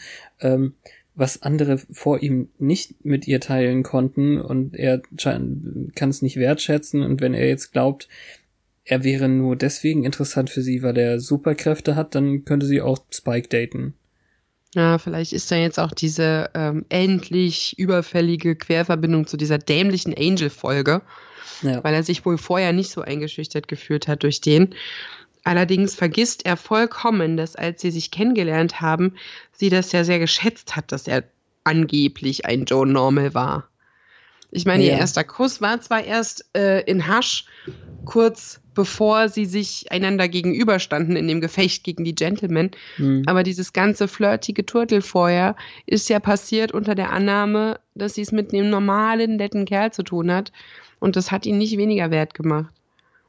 ähm, was andere vor ihm nicht mit ihr teilen konnten und er kann es nicht wertschätzen und wenn er jetzt glaubt, er wäre nur deswegen interessant für sie, weil er Superkräfte hat, dann könnte sie auch Spike daten. Ja, vielleicht ist da jetzt auch diese ähm, endlich überfällige Querverbindung zu dieser dämlichen Angel-Folge, ja. weil er sich wohl vorher nicht so eingeschüchtert gefühlt hat durch den. Allerdings vergisst er vollkommen, dass als sie sich kennengelernt haben, sie das ja sehr geschätzt hat, dass er angeblich ein Joe Normal war. Ich meine, ja. ihr erster Kuss war zwar erst äh, in Hasch, kurz bevor sie sich einander gegenüberstanden in dem Gefecht gegen die Gentlemen, mhm. aber dieses ganze flirtige Turtel vorher ist ja passiert unter der Annahme, dass sie es mit einem normalen, netten Kerl zu tun hat und das hat ihn nicht weniger wert gemacht.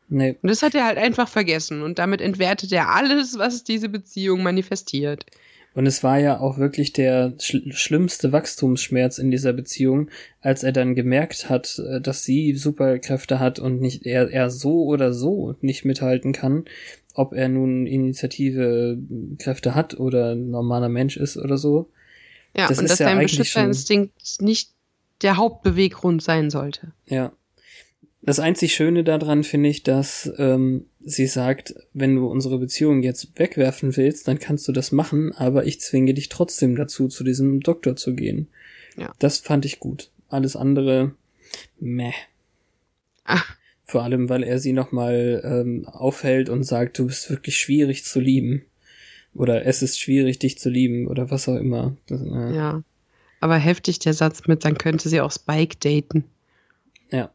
Nee. Und das hat er halt einfach vergessen und damit entwertet er alles, was diese Beziehung manifestiert. Und es war ja auch wirklich der schl schlimmste Wachstumsschmerz in dieser Beziehung, als er dann gemerkt hat, äh, dass sie Superkräfte hat und nicht er, er so oder so nicht mithalten kann, ob er nun Initiative Kräfte hat oder ein normaler Mensch ist oder so. Ja, das und dass ja sein Beschützerinstinkt nicht der Hauptbeweggrund sein sollte. Ja. Das einzig Schöne daran finde ich, dass ähm, sie sagt, wenn du unsere Beziehung jetzt wegwerfen willst, dann kannst du das machen, aber ich zwinge dich trotzdem dazu, zu diesem Doktor zu gehen. Ja. Das fand ich gut. Alles andere, meh. Ach. Vor allem, weil er sie nochmal ähm, aufhält und sagt, du bist wirklich schwierig zu lieben. Oder es ist schwierig, dich zu lieben oder was auch immer. Das, äh, Ja. Aber heftig der Satz mit, dann könnte sie auch Spike daten. Ja.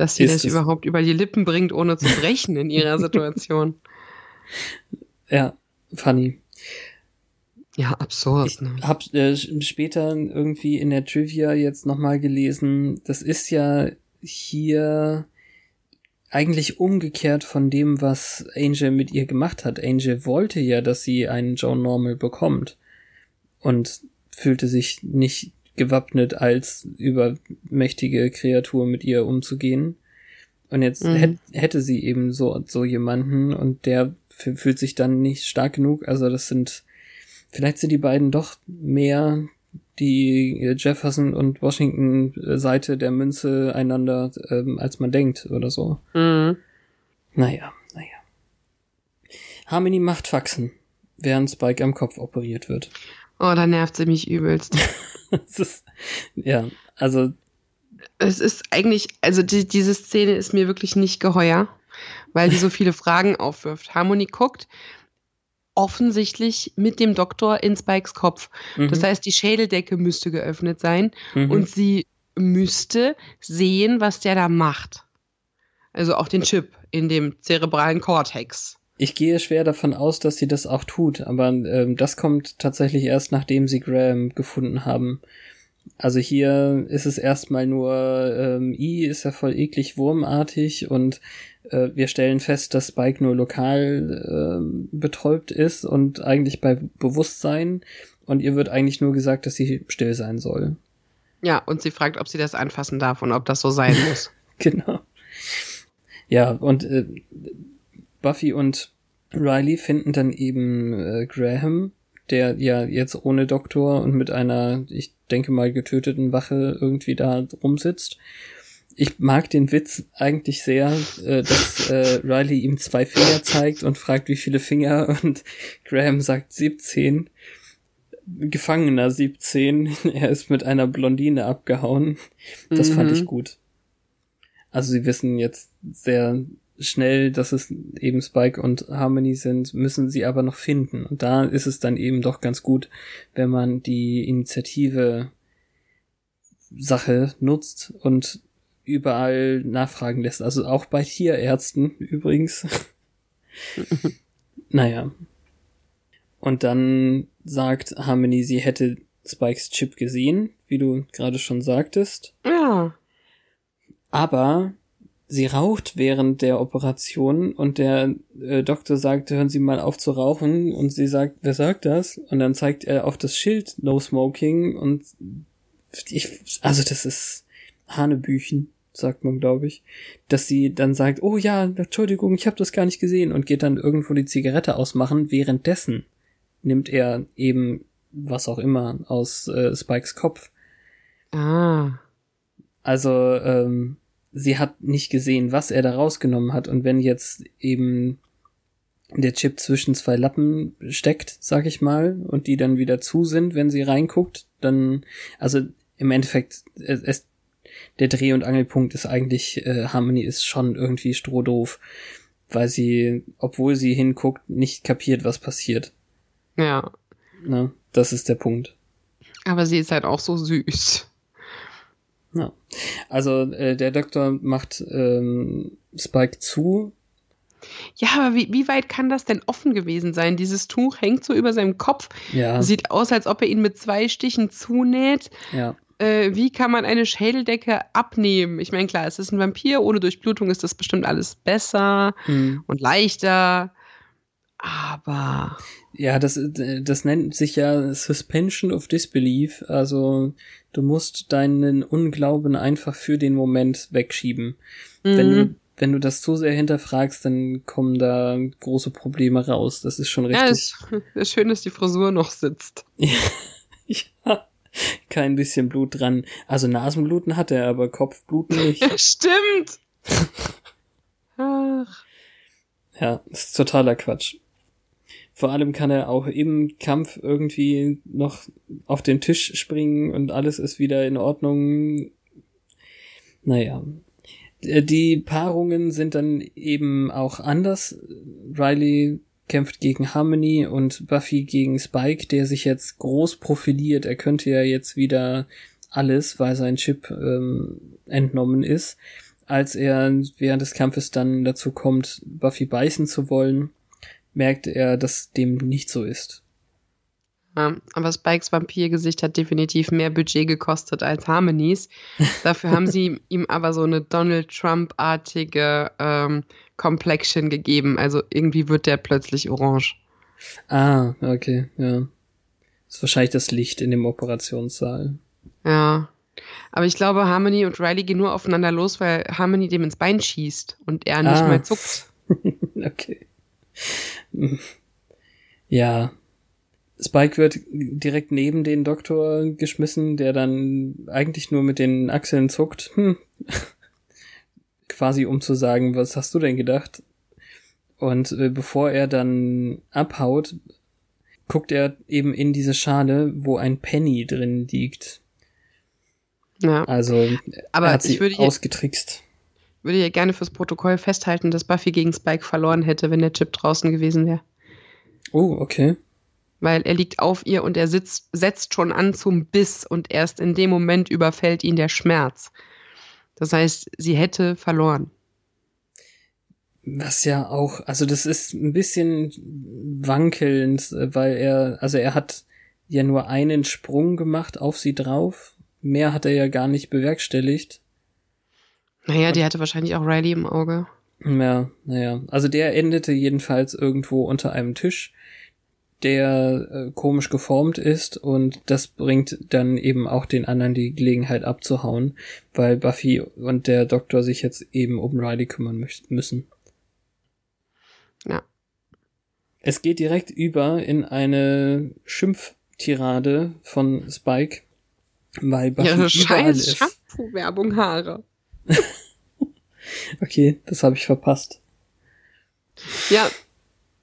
Dass sie das überhaupt über die Lippen bringt, ohne zu brechen in ihrer Situation. ja, funny. Ja, absurd. Ich ne? hab äh, später irgendwie in der Trivia jetzt nochmal gelesen, das ist ja hier eigentlich umgekehrt von dem, was Angel mit ihr gemacht hat. Angel wollte ja, dass sie einen Joan Normal bekommt und fühlte sich nicht gewappnet, als übermächtige Kreatur mit ihr umzugehen. Und jetzt Mhm. hätt, hätte sie eben so, so jemanden und der fühlt sich dann nicht stark genug. Also das sind, vielleicht sind die beiden doch mehr die äh, Jefferson und Washington äh, Seite der Münze einander, ähm, als man denkt oder so. Mhm. Naja, naja. Harmony macht Faxen, während Spike am Kopf operiert wird. Oh, da nervt sie mich übelst. das ist, ja, also, es ist eigentlich, also die, diese Szene ist mir wirklich nicht geheuer, weil die so viele Fragen aufwirft. Harmony guckt offensichtlich mit dem Doktor in Spikes Kopf. Das mhm, heißt, die Schädeldecke müsste geöffnet sein mhm. und sie müsste sehen, was der da macht. Also auch den Chip in dem zerebralen Kortex. Ich gehe schwer davon aus, dass sie das auch tut, aber ähm, das kommt tatsächlich erst, nachdem sie Graham gefunden haben. Also hier ist es erstmal nur, ähm, I ist ja voll eklig wurmartig und äh, wir stellen fest, dass Spike nur lokal ähm, betäubt ist und eigentlich bei Bewusstsein und ihr wird eigentlich nur gesagt, dass sie still sein soll. Ja, und sie fragt, ob sie das anfassen darf und ob das so sein muss. Genau. Ja, und äh, Buffy und Riley finden dann eben äh, Graham, der ja jetzt ohne Doktor und mit einer, ich denke mal, getöteten Wache irgendwie da rumsitzt. Ich mag den Witz eigentlich sehr, äh, dass äh, Riley ihm zwei Finger zeigt und fragt, wie viele Finger und Graham sagt 17. Gefangener 17. Er ist mit einer Blondine abgehauen. Das fand Mhm. ich gut. Also sie wissen jetzt sehr schnell, dass es eben Spike und Harmony sind, müssen sie aber noch finden. Und da ist es dann eben doch ganz gut, wenn man die Initiative Sache nutzt und überall nachfragen lässt. Also auch bei Tierärzten übrigens. naja. Und dann sagt Harmony, sie hätte Spikes Chip gesehen, wie du gerade schon sagtest. Ja. Aber sie raucht während der Operation und der äh, Doktor sagt, hören Sie mal auf zu rauchen und sie sagt, wer sagt das? Und dann zeigt er auf das Schild No Smoking und ich, also das ist Hanebüchen, sagt man, glaube ich, dass sie dann sagt, oh ja, Entschuldigung, ich habe das gar nicht gesehen und geht dann irgendwo die Zigarette ausmachen. Währenddessen nimmt er eben was auch immer aus äh, Spikes Kopf. Ah. Also ähm, sie hat nicht gesehen, was er da rausgenommen hat. Und wenn jetzt eben der Chip zwischen zwei Lappen steckt, sag ich mal, und die dann wieder zu sind, wenn sie reinguckt, dann, also im Endeffekt, es, es der Dreh- und Angelpunkt ist eigentlich, äh, Harmony ist schon irgendwie strohdoof, weil sie, obwohl sie hinguckt, nicht kapiert, was passiert. Ja. Ne? Das ist der Punkt. Aber sie ist halt auch so süß. Ja. Also äh, der Doktor macht ähm, Spike zu. Ja, aber wie, wie weit kann das denn offen gewesen sein? Dieses Tuch hängt so über seinem Kopf. Ja, Sieht aus, als ob er ihn mit zwei Stichen zunäht. ja. Äh, wie kann man eine Schädeldecke abnehmen? Ich meine, klar, es ist ein Vampir. Ohne Durchblutung ist das bestimmt alles besser Hm. und leichter. Aber Ja, das, äh, das nennt sich ja Suspension of Disbelief. Also du musst deinen Unglauben einfach für den Moment wegschieben. Wenn du Mhm. wenn du das zu sehr hinterfragst, dann kommen da große Probleme raus. Das ist schon ja, richtig. ist, ist schön, dass die Frisur noch sitzt. Ja, kein bisschen Blut dran. Also Nasenbluten hat er, aber Kopfbluten nicht. Ja, stimmt. Ach. Ja, ist totaler Quatsch. Vor allem kann er auch im Kampf irgendwie noch auf den Tisch springen und alles ist wieder in Ordnung. Naja. Äh, Die Paarungen sind dann eben auch anders. Riley kämpft gegen Harmony und Buffy gegen Spike, der sich jetzt groß profiliert. Er könnte ja jetzt wieder alles, weil sein Chip ähm, entnommen ist. Als er während des Kampfes dann dazu kommt, Buffy beißen zu wollen, merkt er, dass dem nicht so ist. Ja, aber Spikes Vampirgesicht hat definitiv mehr Budget gekostet als Harmonies. Dafür haben sie ihm aber so eine Donald Trump-artige ähm, Complexion gegeben. Also irgendwie wird der plötzlich orange. Ah, okay, ja. Das ist wahrscheinlich das Licht in dem Operationssaal. Ja. Aber ich glaube, Harmony und Riley gehen nur aufeinander los, weil Harmony dem ins Bein schießt und er nicht ah. mehr zuckt. okay. Ja. Spike wird direkt neben den Doktor geschmissen, der dann eigentlich nur mit den Achseln zuckt. Hm. Quasi um zu sagen, was hast du denn gedacht? Und äh, bevor er dann abhaut, guckt er eben in diese Schale, wo ein Penny drin liegt. Ja. Also, aber er hat sie ausgetrickst. Würde ja gerne fürs Protokoll festhalten, dass Buffy gegen Spike verloren hätte, wenn der Chip draußen gewesen wäre. Oh, okay. Weil er liegt auf ihr und er sitzt, setzt schon an zum Biss und erst in dem Moment überfällt ihn der Schmerz. Das heißt, sie hätte verloren. Was ja auch, also das ist ein bisschen wankelnd, weil er, also er hat ja nur einen Sprung gemacht auf sie drauf mehr hat er ja gar nicht bewerkstelligt. Naja, die hatte wahrscheinlich auch Riley im Auge. Ja, naja. Also der endete jedenfalls irgendwo unter einem Tisch, der äh, komisch geformt ist und das bringt dann eben auch den anderen die Gelegenheit abzuhauen, weil Buffy und der Doktor sich jetzt eben um Riley kümmern müssen. Ja. Es geht direkt über in eine Schimpftirade von Spike, weil Buffy ja, scheiß Shampoo-Werbung Haare. okay, das habe ich verpasst. Ja,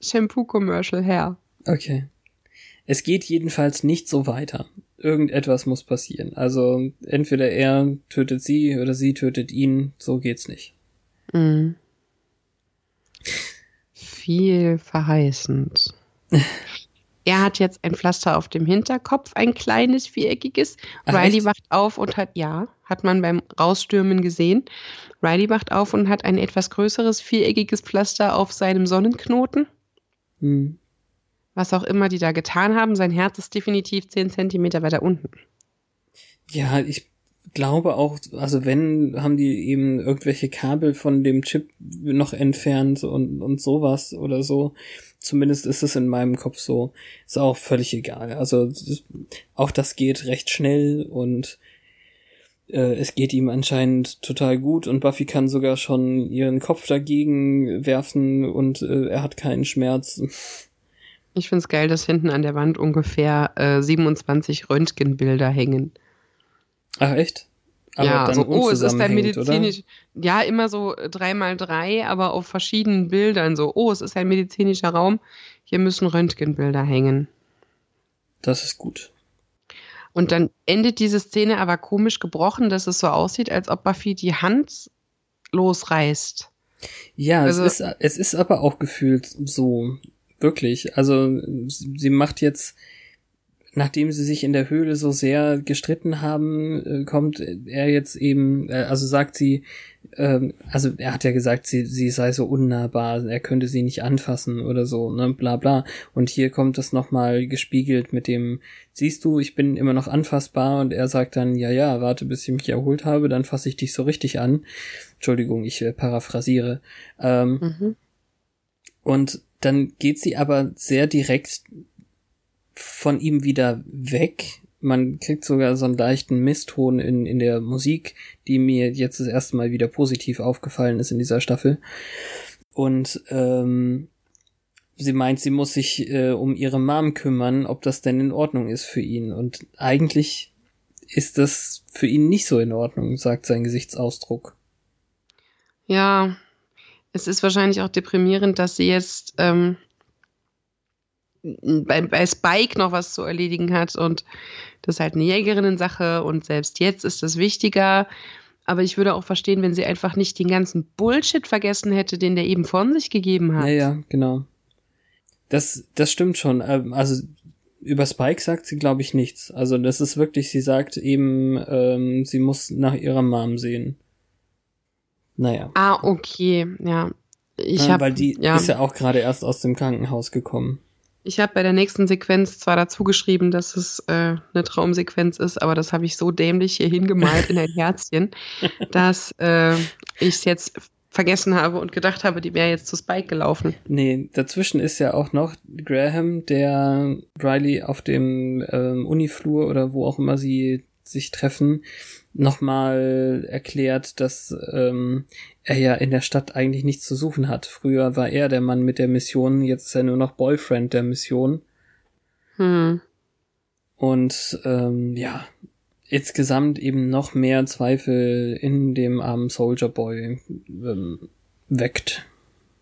Shampoo-Commercial her. Okay. Es geht jedenfalls nicht so weiter. Irgendetwas muss passieren. Also entweder er tötet sie oder sie tötet ihn. So geht's nicht. Mhm. Viel verheißend. Er hat jetzt ein Pflaster auf dem Hinterkopf, ein kleines, viereckiges. Ach, Riley echt? wacht auf und hat, ja, hat man beim Rausstürmen gesehen. Riley wacht auf und hat ein etwas größeres, viereckiges Pflaster auf seinem Sonnenknoten. Hm. Was auch immer die da getan haben, sein Herz ist definitiv zehn Zentimeter weiter unten. Ja, ich glaube auch, also wenn, haben die eben irgendwelche Kabel von dem Chip noch entfernt und, und sowas oder so. Zumindest ist es in meinem Kopf so. Ist auch völlig egal. Also auch das geht recht schnell und äh, es geht ihm anscheinend total gut und Buffy kann sogar schon ihren Kopf dagegen werfen und äh, er hat keinen Schmerz. Ich find's geil, dass hinten an der Wand ungefähr äh, 27 Röntgenbilder hängen. Ach echt? Ja, so, oh, es ist ein medizinisch, oder? ja, immer so drei mal drei, aber auf verschiedenen Bildern so, oh, es ist ein medizinischer Raum, hier müssen Röntgenbilder hängen. Das ist gut. Und dann endet diese Szene aber komisch gebrochen, dass es so aussieht, als ob Buffy die Hand losreißt. Ja, also, es, ist, es ist aber auch gefühlt so, wirklich. Also sie macht jetzt nachdem sie sich in der Höhle so sehr gestritten haben, äh, kommt er jetzt eben, äh, also sagt sie, ähm, also er hat ja gesagt, sie, sie sei so unnahbar, er könnte sie nicht anfassen oder so, ne, bla bla. Und hier kommt das nochmal gespiegelt mit dem, siehst du, ich bin immer noch anfassbar und er sagt dann, ja, ja, warte, bis ich mich erholt habe, dann fasse ich dich so richtig an. Entschuldigung, ich äh, paraphrasiere. Ähm, mhm. Und dann geht sie aber sehr direkt von ihm wieder weg. Man kriegt sogar so einen leichten Misston in, in der Musik, die mir jetzt das erste Mal wieder positiv aufgefallen ist in dieser Staffel. Und ähm, sie meint, sie muss sich äh, um ihre Mom kümmern, ob das denn in Ordnung ist für ihn. Und eigentlich ist das für ihn nicht so in Ordnung, sagt sein Gesichtsausdruck. Ja, es ist wahrscheinlich auch deprimierend, dass sie jetzt ähm, bei, bei Spike noch was zu erledigen hat und das ist halt eine Jägerinnen-Sache und selbst jetzt ist das wichtiger. Aber ich würde auch verstehen, wenn sie einfach nicht den ganzen Bullshit vergessen hätte, den der eben von sich gegeben hat. Ja, ja, genau. Das, das stimmt schon. Ähm, also über Spike sagt sie, glaube ich, nichts. Also das ist wirklich, sie sagt eben, ähm, sie muss nach ihrer Mom sehen. Naja. Ah, okay, ja. Ich ja, hab, weil die ja. ist ja auch gerade erst aus dem Krankenhaus gekommen. Ich habe bei der nächsten Sequenz zwar dazu geschrieben, dass es äh, eine Traumsequenz ist, aber das habe ich so dämlich hier hingemalt in ein Herzchen, dass äh, ich es jetzt vergessen habe und gedacht habe, die wäre jetzt zu Spike gelaufen. Nee, dazwischen ist ja auch noch Graham, der Riley auf dem ähm, Uniflur oder wo auch immer sie sich treffen, nochmal erklärt, dass ähm, er ja in der Stadt eigentlich nichts zu suchen hat. Früher war er der Mann mit der Mission, jetzt ist er nur noch Boyfriend der Mission. Hm. Und ähm, ja, insgesamt eben noch mehr Zweifel in dem armen Soldier Boy ähm, weckt.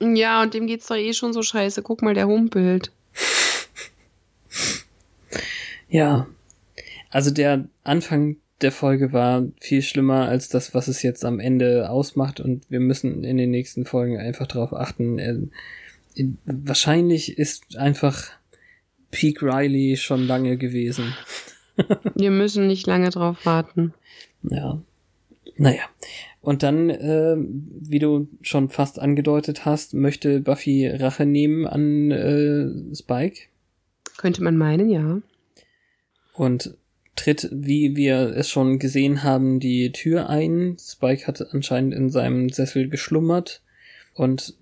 Ja, und dem geht's doch eh schon so scheiße. Guck mal, der humpelt. ja. Also der Anfang der Folge war viel schlimmer als das, was es jetzt am Ende ausmacht und wir müssen in den nächsten Folgen einfach darauf achten. Äh, wahrscheinlich ist einfach Peak Riley schon lange gewesen. wir müssen nicht lange drauf warten. Ja. Naja. Und dann, äh, wie du schon fast angedeutet hast, möchte Buffy Rache nehmen an äh, Spike. Könnte man meinen, ja. Und tritt, wie wir es schon gesehen haben, die Tür ein. Spike hat anscheinend in seinem Sessel geschlummert und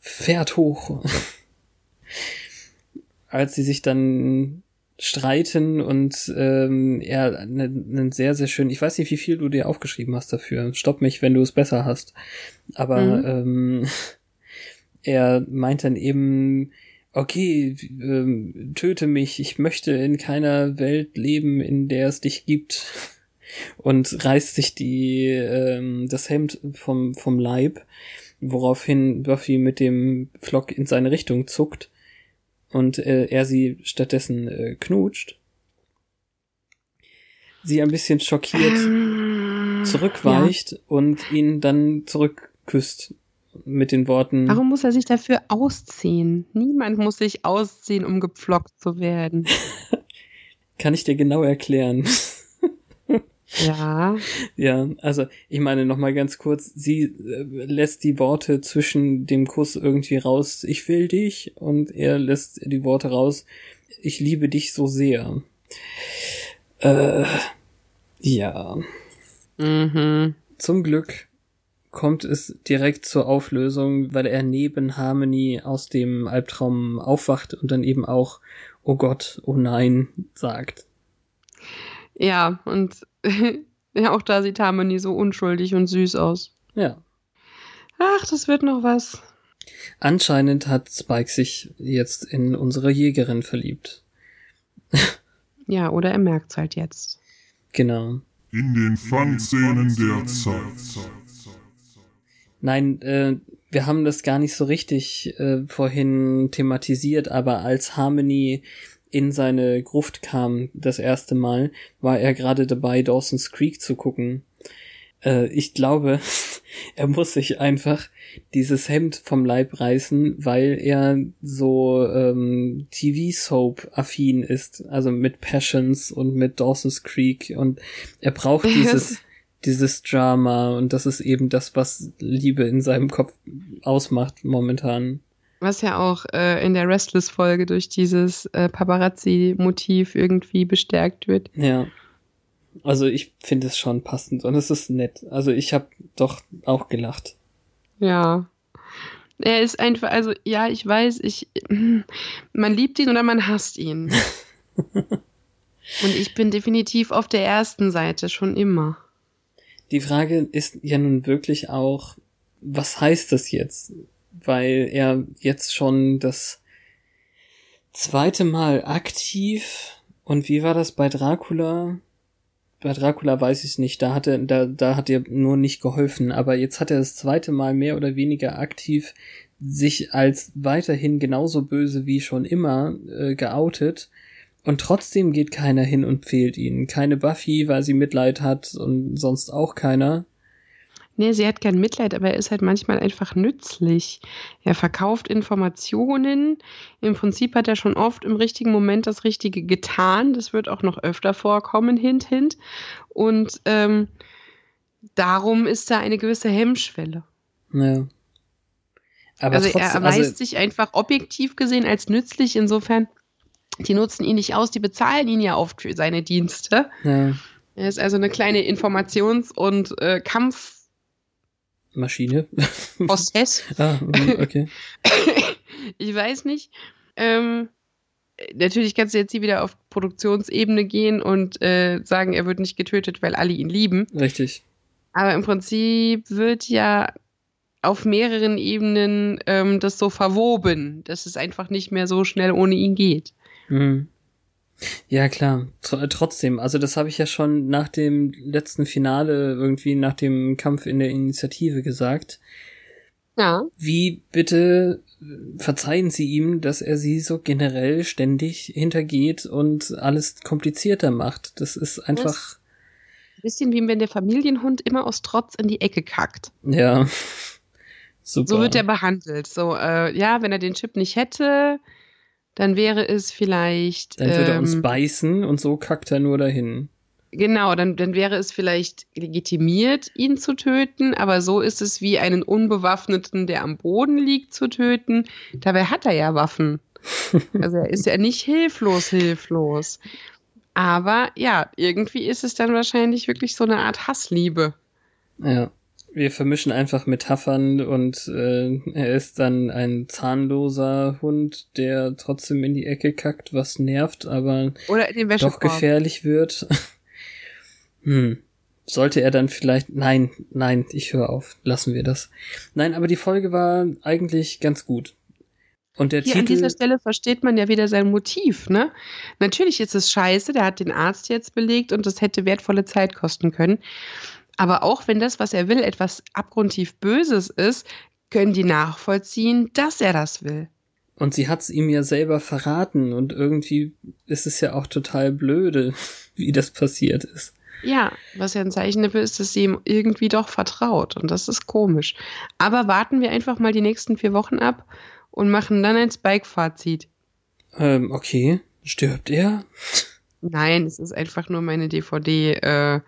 fährt hoch. Als sie sich dann streiten und ähm, er einen ne sehr, sehr schön, ich weiß nicht, wie viel du dir aufgeschrieben hast dafür. Stopp mich, wenn du es besser hast. Aber mhm. ähm, er meint dann eben, okay, ähm, töte mich, ich möchte in keiner Welt leben, in der es dich gibt. Und reißt sich die, ähm, das Hemd vom, vom Leib, woraufhin Buffy mit dem Flock in seine Richtung zuckt und äh, er sie stattdessen äh, knutscht. Sie ein bisschen schockiert ähm, zurückweicht ja. und ihn dann zurückküsst mit den Worten. Warum muss er sich dafür ausziehen? Niemand muss sich ausziehen, um gepflockt zu werden. Kann ich dir genau erklären. Ja. Ja, also ich meine noch mal ganz kurz, sie äh, lässt die Worte zwischen dem Kuss irgendwie raus, ich will dich und er lässt die Worte raus, ich liebe dich so sehr. Äh, ja. Mhm. Zum Glück kommt es direkt zur Auflösung, weil er neben Harmony aus dem Albtraum aufwacht und dann eben auch, oh Gott, oh nein, sagt. Ja, und ja, auch da sieht Harmony so unschuldig und süß aus. Ja. Ach, das wird noch was. Anscheinend hat Spike sich jetzt in unsere Jägerin verliebt. ja, oder er merkt's halt jetzt. Genau. In den Fun-Szenen der Zeit. Nein, äh, wir haben das gar nicht so richtig äh, vorhin thematisiert, aber als Harmony in seine Gruft kam das erste Mal, war er gerade dabei, Dawson's Creek zu gucken. Äh, ich glaube, er muss sich einfach dieses Hemd vom Leib reißen, weil er so ähm, TV-Soap-affin ist, also mit Passions und mit Dawson's Creek und er braucht dieses dieses Drama und das ist eben das, was Liebe in seinem Kopf ausmacht momentan. Was ja auch äh, in der Restless-Folge durch dieses äh, Paparazzi-Motiv irgendwie bestärkt wird. Ja. Also ich finde es schon passend und es ist nett. Also ich habe doch auch gelacht. Ja. Er ist einfach, also ja, ich weiß, ich, man liebt ihn oder man hasst ihn. und ich bin definitiv auf der ersten Seite, schon immer. Die Frage ist ja nun wirklich auch, was heißt das jetzt? Weil er jetzt schon das zweite Mal aktiv und wie war das bei Dracula? Bei Dracula weiß ich nicht, da hat er, da, da hat er nur nicht geholfen, aber jetzt hat er das zweite Mal mehr oder weniger aktiv sich als weiterhin genauso böse wie schon immer äh, geoutet und trotzdem geht keiner hin und fehlt ihnen. Keine Buffy, weil sie Mitleid hat und sonst auch keiner. Nee, sie hat kein Mitleid, aber er ist halt manchmal einfach nützlich. Er verkauft Informationen. Im Prinzip hat er schon oft im richtigen Moment das Richtige getan. Das wird auch noch öfter vorkommen, hint, hint. Und ähm, darum ist da eine gewisse Hemmschwelle. Ja. Aber also trotzdem, er erweist also, sich einfach objektiv gesehen als nützlich. Insofern, die nutzen ihn nicht aus, die bezahlen ihn ja oft für seine Dienste. Ja. Er ist also eine kleine Informations- und äh, Kampf- Maschine. Hostess. ah, mhm, okay. ich weiß nicht. Ähm, natürlich kannst du jetzt hier wieder auf Produktionsebene gehen und äh, sagen, er wird nicht getötet, weil alle ihn lieben. Richtig. Aber im Prinzip wird ja auf mehreren Ebenen ähm, das so verwoben, dass es einfach nicht mehr so schnell ohne ihn geht. Mhm. Ja, klar. Tr trotzdem, also das habe ich ja schon nach dem letzten Finale, irgendwie nach dem Kampf in der Initiative gesagt. Ja. Wie bitte verzeihen Sie ihm, dass er sie so generell ständig hintergeht und alles komplizierter macht? Das ist einfach. Das ein bisschen wie wenn der Familienhund immer aus Trotz in die Ecke kackt. Ja. Super. So wird er behandelt. So, äh, ja, wenn er den Chip nicht hätte, dann wäre es vielleicht. Dann würde er uns ähm, beißen und so kackt er nur dahin. Genau, dann, dann wäre es vielleicht legitimiert, ihn zu töten, aber so ist es wie einen Unbewaffneten, der am Boden liegt, zu töten. Dabei hat er ja Waffen. Also er ist ja nicht hilflos, hilflos. Aber ja, irgendwie ist es dann wahrscheinlich wirklich so eine Art Hassliebe. Ja wir vermischen einfach Metaphern und äh, er ist dann ein zahnloser Hund, der trotzdem in die Ecke kackt, was nervt, aber doch gefährlich wird. hm. Sollte er dann vielleicht. Nein, nein, ich höre auf. Lassen wir das. Nein, aber die Folge war eigentlich ganz gut. Und der Hier Titel. An dieser Stelle versteht man ja wieder sein Motiv, ne? Natürlich ist es scheiße, der hat den Arzt jetzt belegt und das hätte wertvolle Zeit kosten können. Aber auch wenn das, was er will, etwas abgrundtief Böses ist, können die nachvollziehen, dass er das will. Und sie hat's ihm ja selber verraten und irgendwie ist es ja auch total blöde, wie das passiert ist. Ja, was ja ein Zeichen dafür ist, dass sie ihm irgendwie doch vertraut und das ist komisch. Aber warten wir einfach mal die nächsten vier Wochen ab und machen dann ein Spike-Fazit. Ähm, okay. Stirbt er? Nein, es ist einfach nur meine DVD, äh,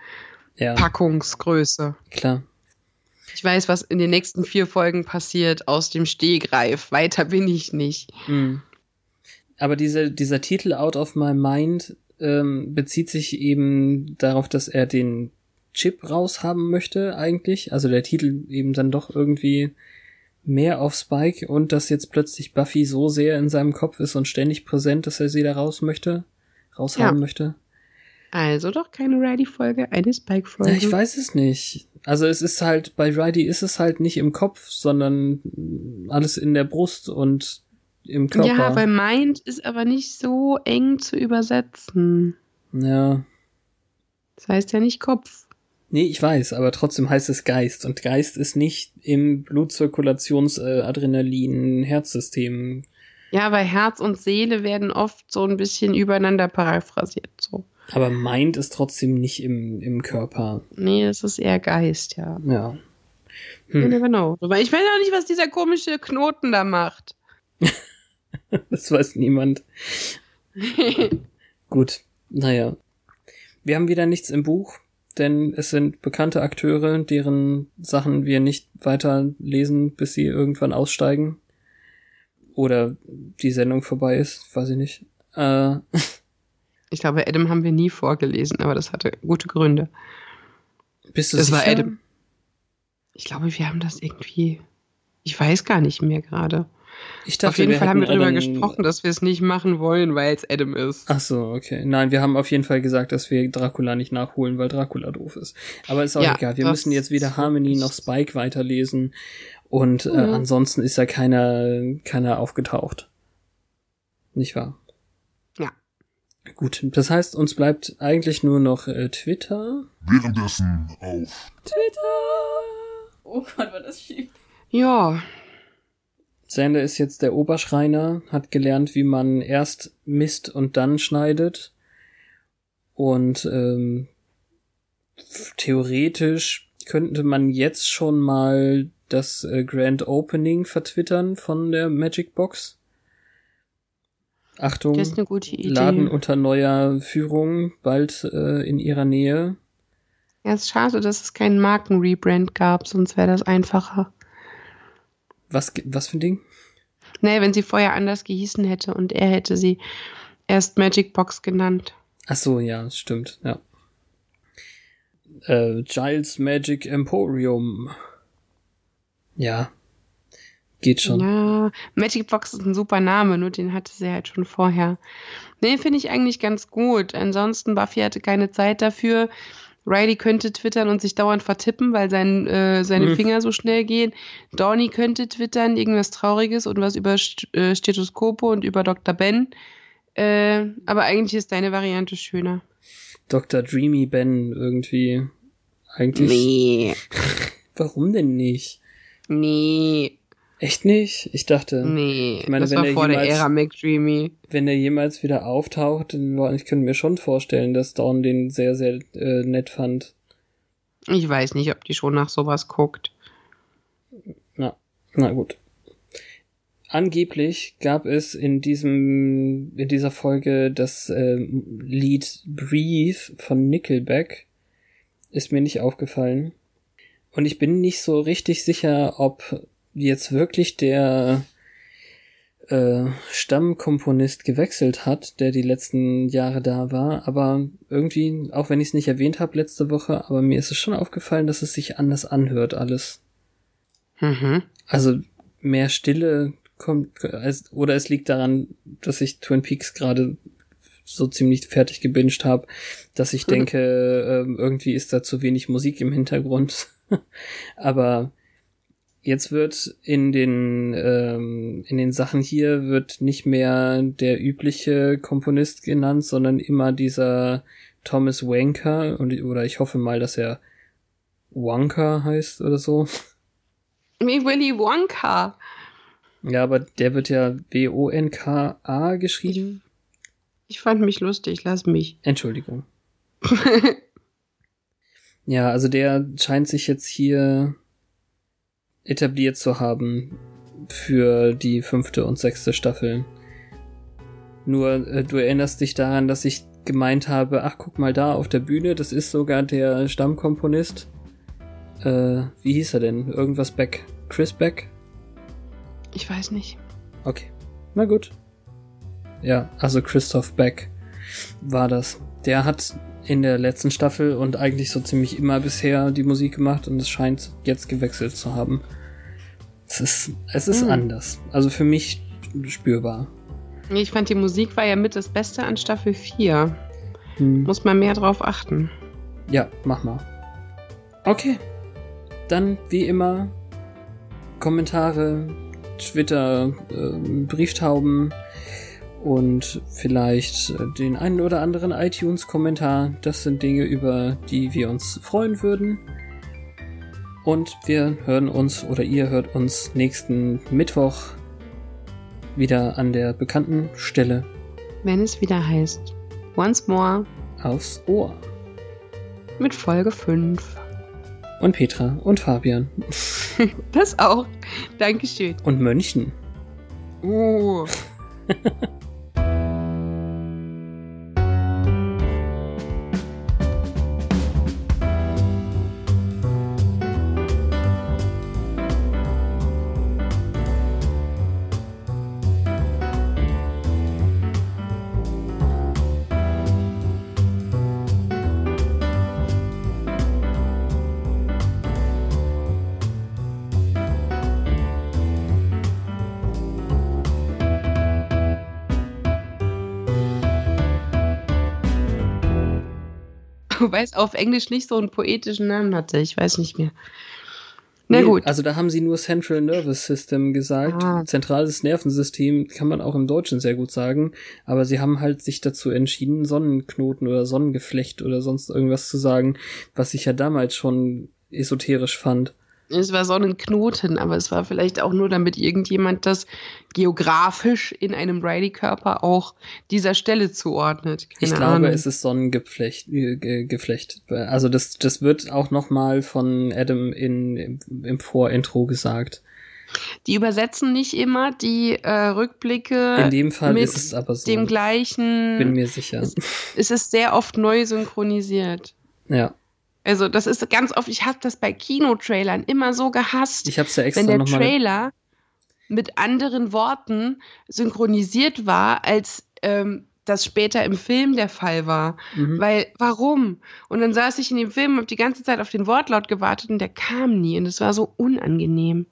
ja. Packungsgröße. Klar. Ich weiß, was in den nächsten vier Folgen passiert aus dem Stehgreif. Weiter bin ich nicht. Mhm. Aber diese, dieser Titel Out of My Mind ähm, bezieht sich eben darauf, dass er den Chip raushaben möchte, eigentlich. Also der Titel eben dann doch irgendwie mehr auf Spike und dass jetzt plötzlich Buffy so sehr in seinem Kopf ist und ständig präsent, dass er sie da raus möchte, raushaben ja. möchte. Also doch keine Riley-Folge, eine Spike-Folge. Ja, ich weiß es nicht. Also es ist halt, bei Riley ist es halt nicht im Kopf, sondern alles in der Brust und im Körper. Ja, weil Mind ist aber nicht so eng zu übersetzen. Ja. Das heißt ja nicht Kopf. Nee, ich weiß, aber trotzdem heißt es Geist. Und Geist ist nicht im Blutzirkulations-Adrenalin-Herzsystem. Ja, weil Herz und Seele werden oft so ein bisschen übereinander paraphrasiert. So. Aber Mind ist trotzdem nicht im, im Körper. Nee, es ist eher Geist, ja. Ja. Hm. Never know. Aber ich weiß auch nicht, was dieser komische Knoten da macht. das weiß niemand. Gut, naja. Wir haben wieder nichts im Buch, denn es sind bekannte Akteure, deren Sachen wir nicht weiter lesen, bis sie irgendwann aussteigen. Oder die Sendung vorbei ist, weiß ich nicht. Äh, Ich glaube, Adam haben wir nie vorgelesen, aber das hatte gute Gründe. Bist du das sicher? war Adam. Ich glaube, wir haben das irgendwie. Ich weiß gar nicht mehr gerade. Ich dachte, auf jeden Fall haben wir darüber gesprochen, dass wir es nicht machen wollen, weil es Adam ist. Ach so, okay. Nein, wir haben auf jeden Fall gesagt, dass wir Dracula nicht nachholen, weil Dracula doof ist. Aber ist auch Ja, egal. Wir müssen jetzt weder Harmony noch Spike weiterlesen. Und äh, Mhm. ansonsten ist ja keiner, keiner aufgetaucht. Nicht wahr? Gut, das heißt, uns bleibt eigentlich nur noch äh, Twitter. Währenddessen auf Twitter! Oh Gott, war das schief. Ja, Sander ist jetzt der Oberschreiner, hat gelernt, wie man erst misst und dann schneidet. Und ähm, theoretisch könnte man jetzt schon mal das äh, Grand Opening vertwittern von der Magic Box. Achtung. Laden unter neuer Führung, bald äh, in ihrer Nähe. Ja, es ist schade, dass es keinen Markenrebrand gab, sonst wäre das einfacher. Was, was für ein Ding? Nee, wenn sie vorher anders gehießen hätte und er hätte sie erst Magic Box genannt. Ach so, ja, stimmt, ja. Äh, Giles Magic Emporium. Ja. Geht schon. Ja, Magic Box ist ein super Name, nur den hatte sie halt schon vorher. Nee, finde ich eigentlich ganz gut. Ansonsten, Buffy hatte keine Zeit dafür. Riley könnte twittern und sich dauernd vertippen, weil sein, äh, seine Hm. Finger so schnell gehen. Donny könnte twittern, irgendwas Trauriges und was über St äh, Stethoskope und über Dr. Ben. Äh, aber eigentlich ist deine Variante schöner. Dr. Dreamy Ben irgendwie. Eigentlich. Nee, Warum denn nicht? nee, Echt nicht? Ich dachte, nee. Ich meine, das wenn war er vor der jemals- Ära McDreamy. wenn er jemals wieder auftaucht, dann- ich könnte mir schon vorstellen, dass Dawn den sehr, sehr äh, nett fand. Ich weiß nicht, ob die schon nach sowas guckt. Na, na gut. Angeblich gab es in diesem, in dieser Folge das ähm, Lied Breathe von Nickelback. Ist mir nicht aufgefallen. Und ich bin nicht so richtig sicher, ob jetzt wirklich der äh, Stammkomponist gewechselt hat, der die letzten Jahre da war. Aber irgendwie, auch wenn ich es nicht erwähnt habe letzte Woche, aber mir ist es schon aufgefallen, dass es sich anders anhört alles. Mhm. Also mehr Stille kommt, als, oder es liegt daran, dass ich Twin Peaks gerade so ziemlich fertig gebinged habe, dass ich denke, ähm, irgendwie ist da zu wenig Musik im Hintergrund. Aber jetzt wird in den ähm, in den Sachen hier wird nicht mehr der übliche Komponist genannt, sondern immer dieser Thomas Wanker und oder ich hoffe mal, dass er Wanker heißt oder so. Wie Willy Wonka. Ja, aber der wird ja W-O-N-K-A geschrieben. Ich fand mich lustig, lass mich. Entschuldigung. Ja, also der scheint sich jetzt hier etabliert zu haben für die fünfte und sechste Staffel. Nur äh, du erinnerst dich daran, dass ich gemeint habe, ach guck mal da auf der Bühne, das ist sogar der Stammkomponist. Äh, wie hieß er denn? Irgendwas Beck? Chris Beck? Ich weiß nicht. Okay. Na gut. Ja, also Christoph Beck war das. Der hat in der letzten Staffel und eigentlich so ziemlich immer bisher die Musik gemacht und es scheint jetzt gewechselt zu haben. Es ist, es ist Hm. anders. Also für mich spürbar. Ich fand die Musik war ja mit das Beste an Staffel 4. Hm. Muss man mehr drauf achten. Ja, mach mal. Okay. Dann wie immer Kommentare, Twitter, ähm, Brieftauben und vielleicht äh, den einen oder anderen iTunes-Kommentar. Das sind Dinge, über die wir uns freuen würden. Und wir hören uns oder ihr hört uns nächsten Mittwoch wieder an der bekannten Stelle Wenn es wieder heißt. Once more aufs Ohr. mit Folge 5. Und Petra und Fabian Das auch. Dankeschön. und Mönchen. Uh. auf Englisch nicht so einen poetischen Namen hatte. Ich weiß nicht mehr. Na Nee, gut. Also da haben sie nur Central Nervous System gesagt. Ah. Zentrales Nervensystem kann man auch im Deutschen sehr gut sagen. Aber sie haben halt sich dazu entschieden, Sonnenknoten oder Sonnengeflecht oder sonst irgendwas zu sagen, was ich ja damals schon esoterisch fand. Es war Sonnenknoten, aber es war vielleicht auch nur, damit irgendjemand das geografisch in einem Riley-Körper auch dieser Stelle zuordnet. Keine ich glaube, Ahnung. es ist Sonnengeflecht. Äh, Geflecht. Also das, das wird auch noch mal von Adam in, im, im Vorintro gesagt. Die übersetzen nicht immer die äh, Rückblicke. In dem Fall ist es aber so. Dem gleichen. Bin mir sicher. Es, es ist sehr oft neu synchronisiert. Ja. Also das ist ganz oft, ich habe das bei Kinotrailern immer so gehasst. Ich habe ja extra Wenn der Trailer mit anderen Worten synchronisiert war, als ähm, das später im Film der Fall war. Mhm. Weil, warum? Und dann saß ich in dem Film und habe die ganze Zeit auf den Wortlaut gewartet und der kam nie und es war so unangenehm.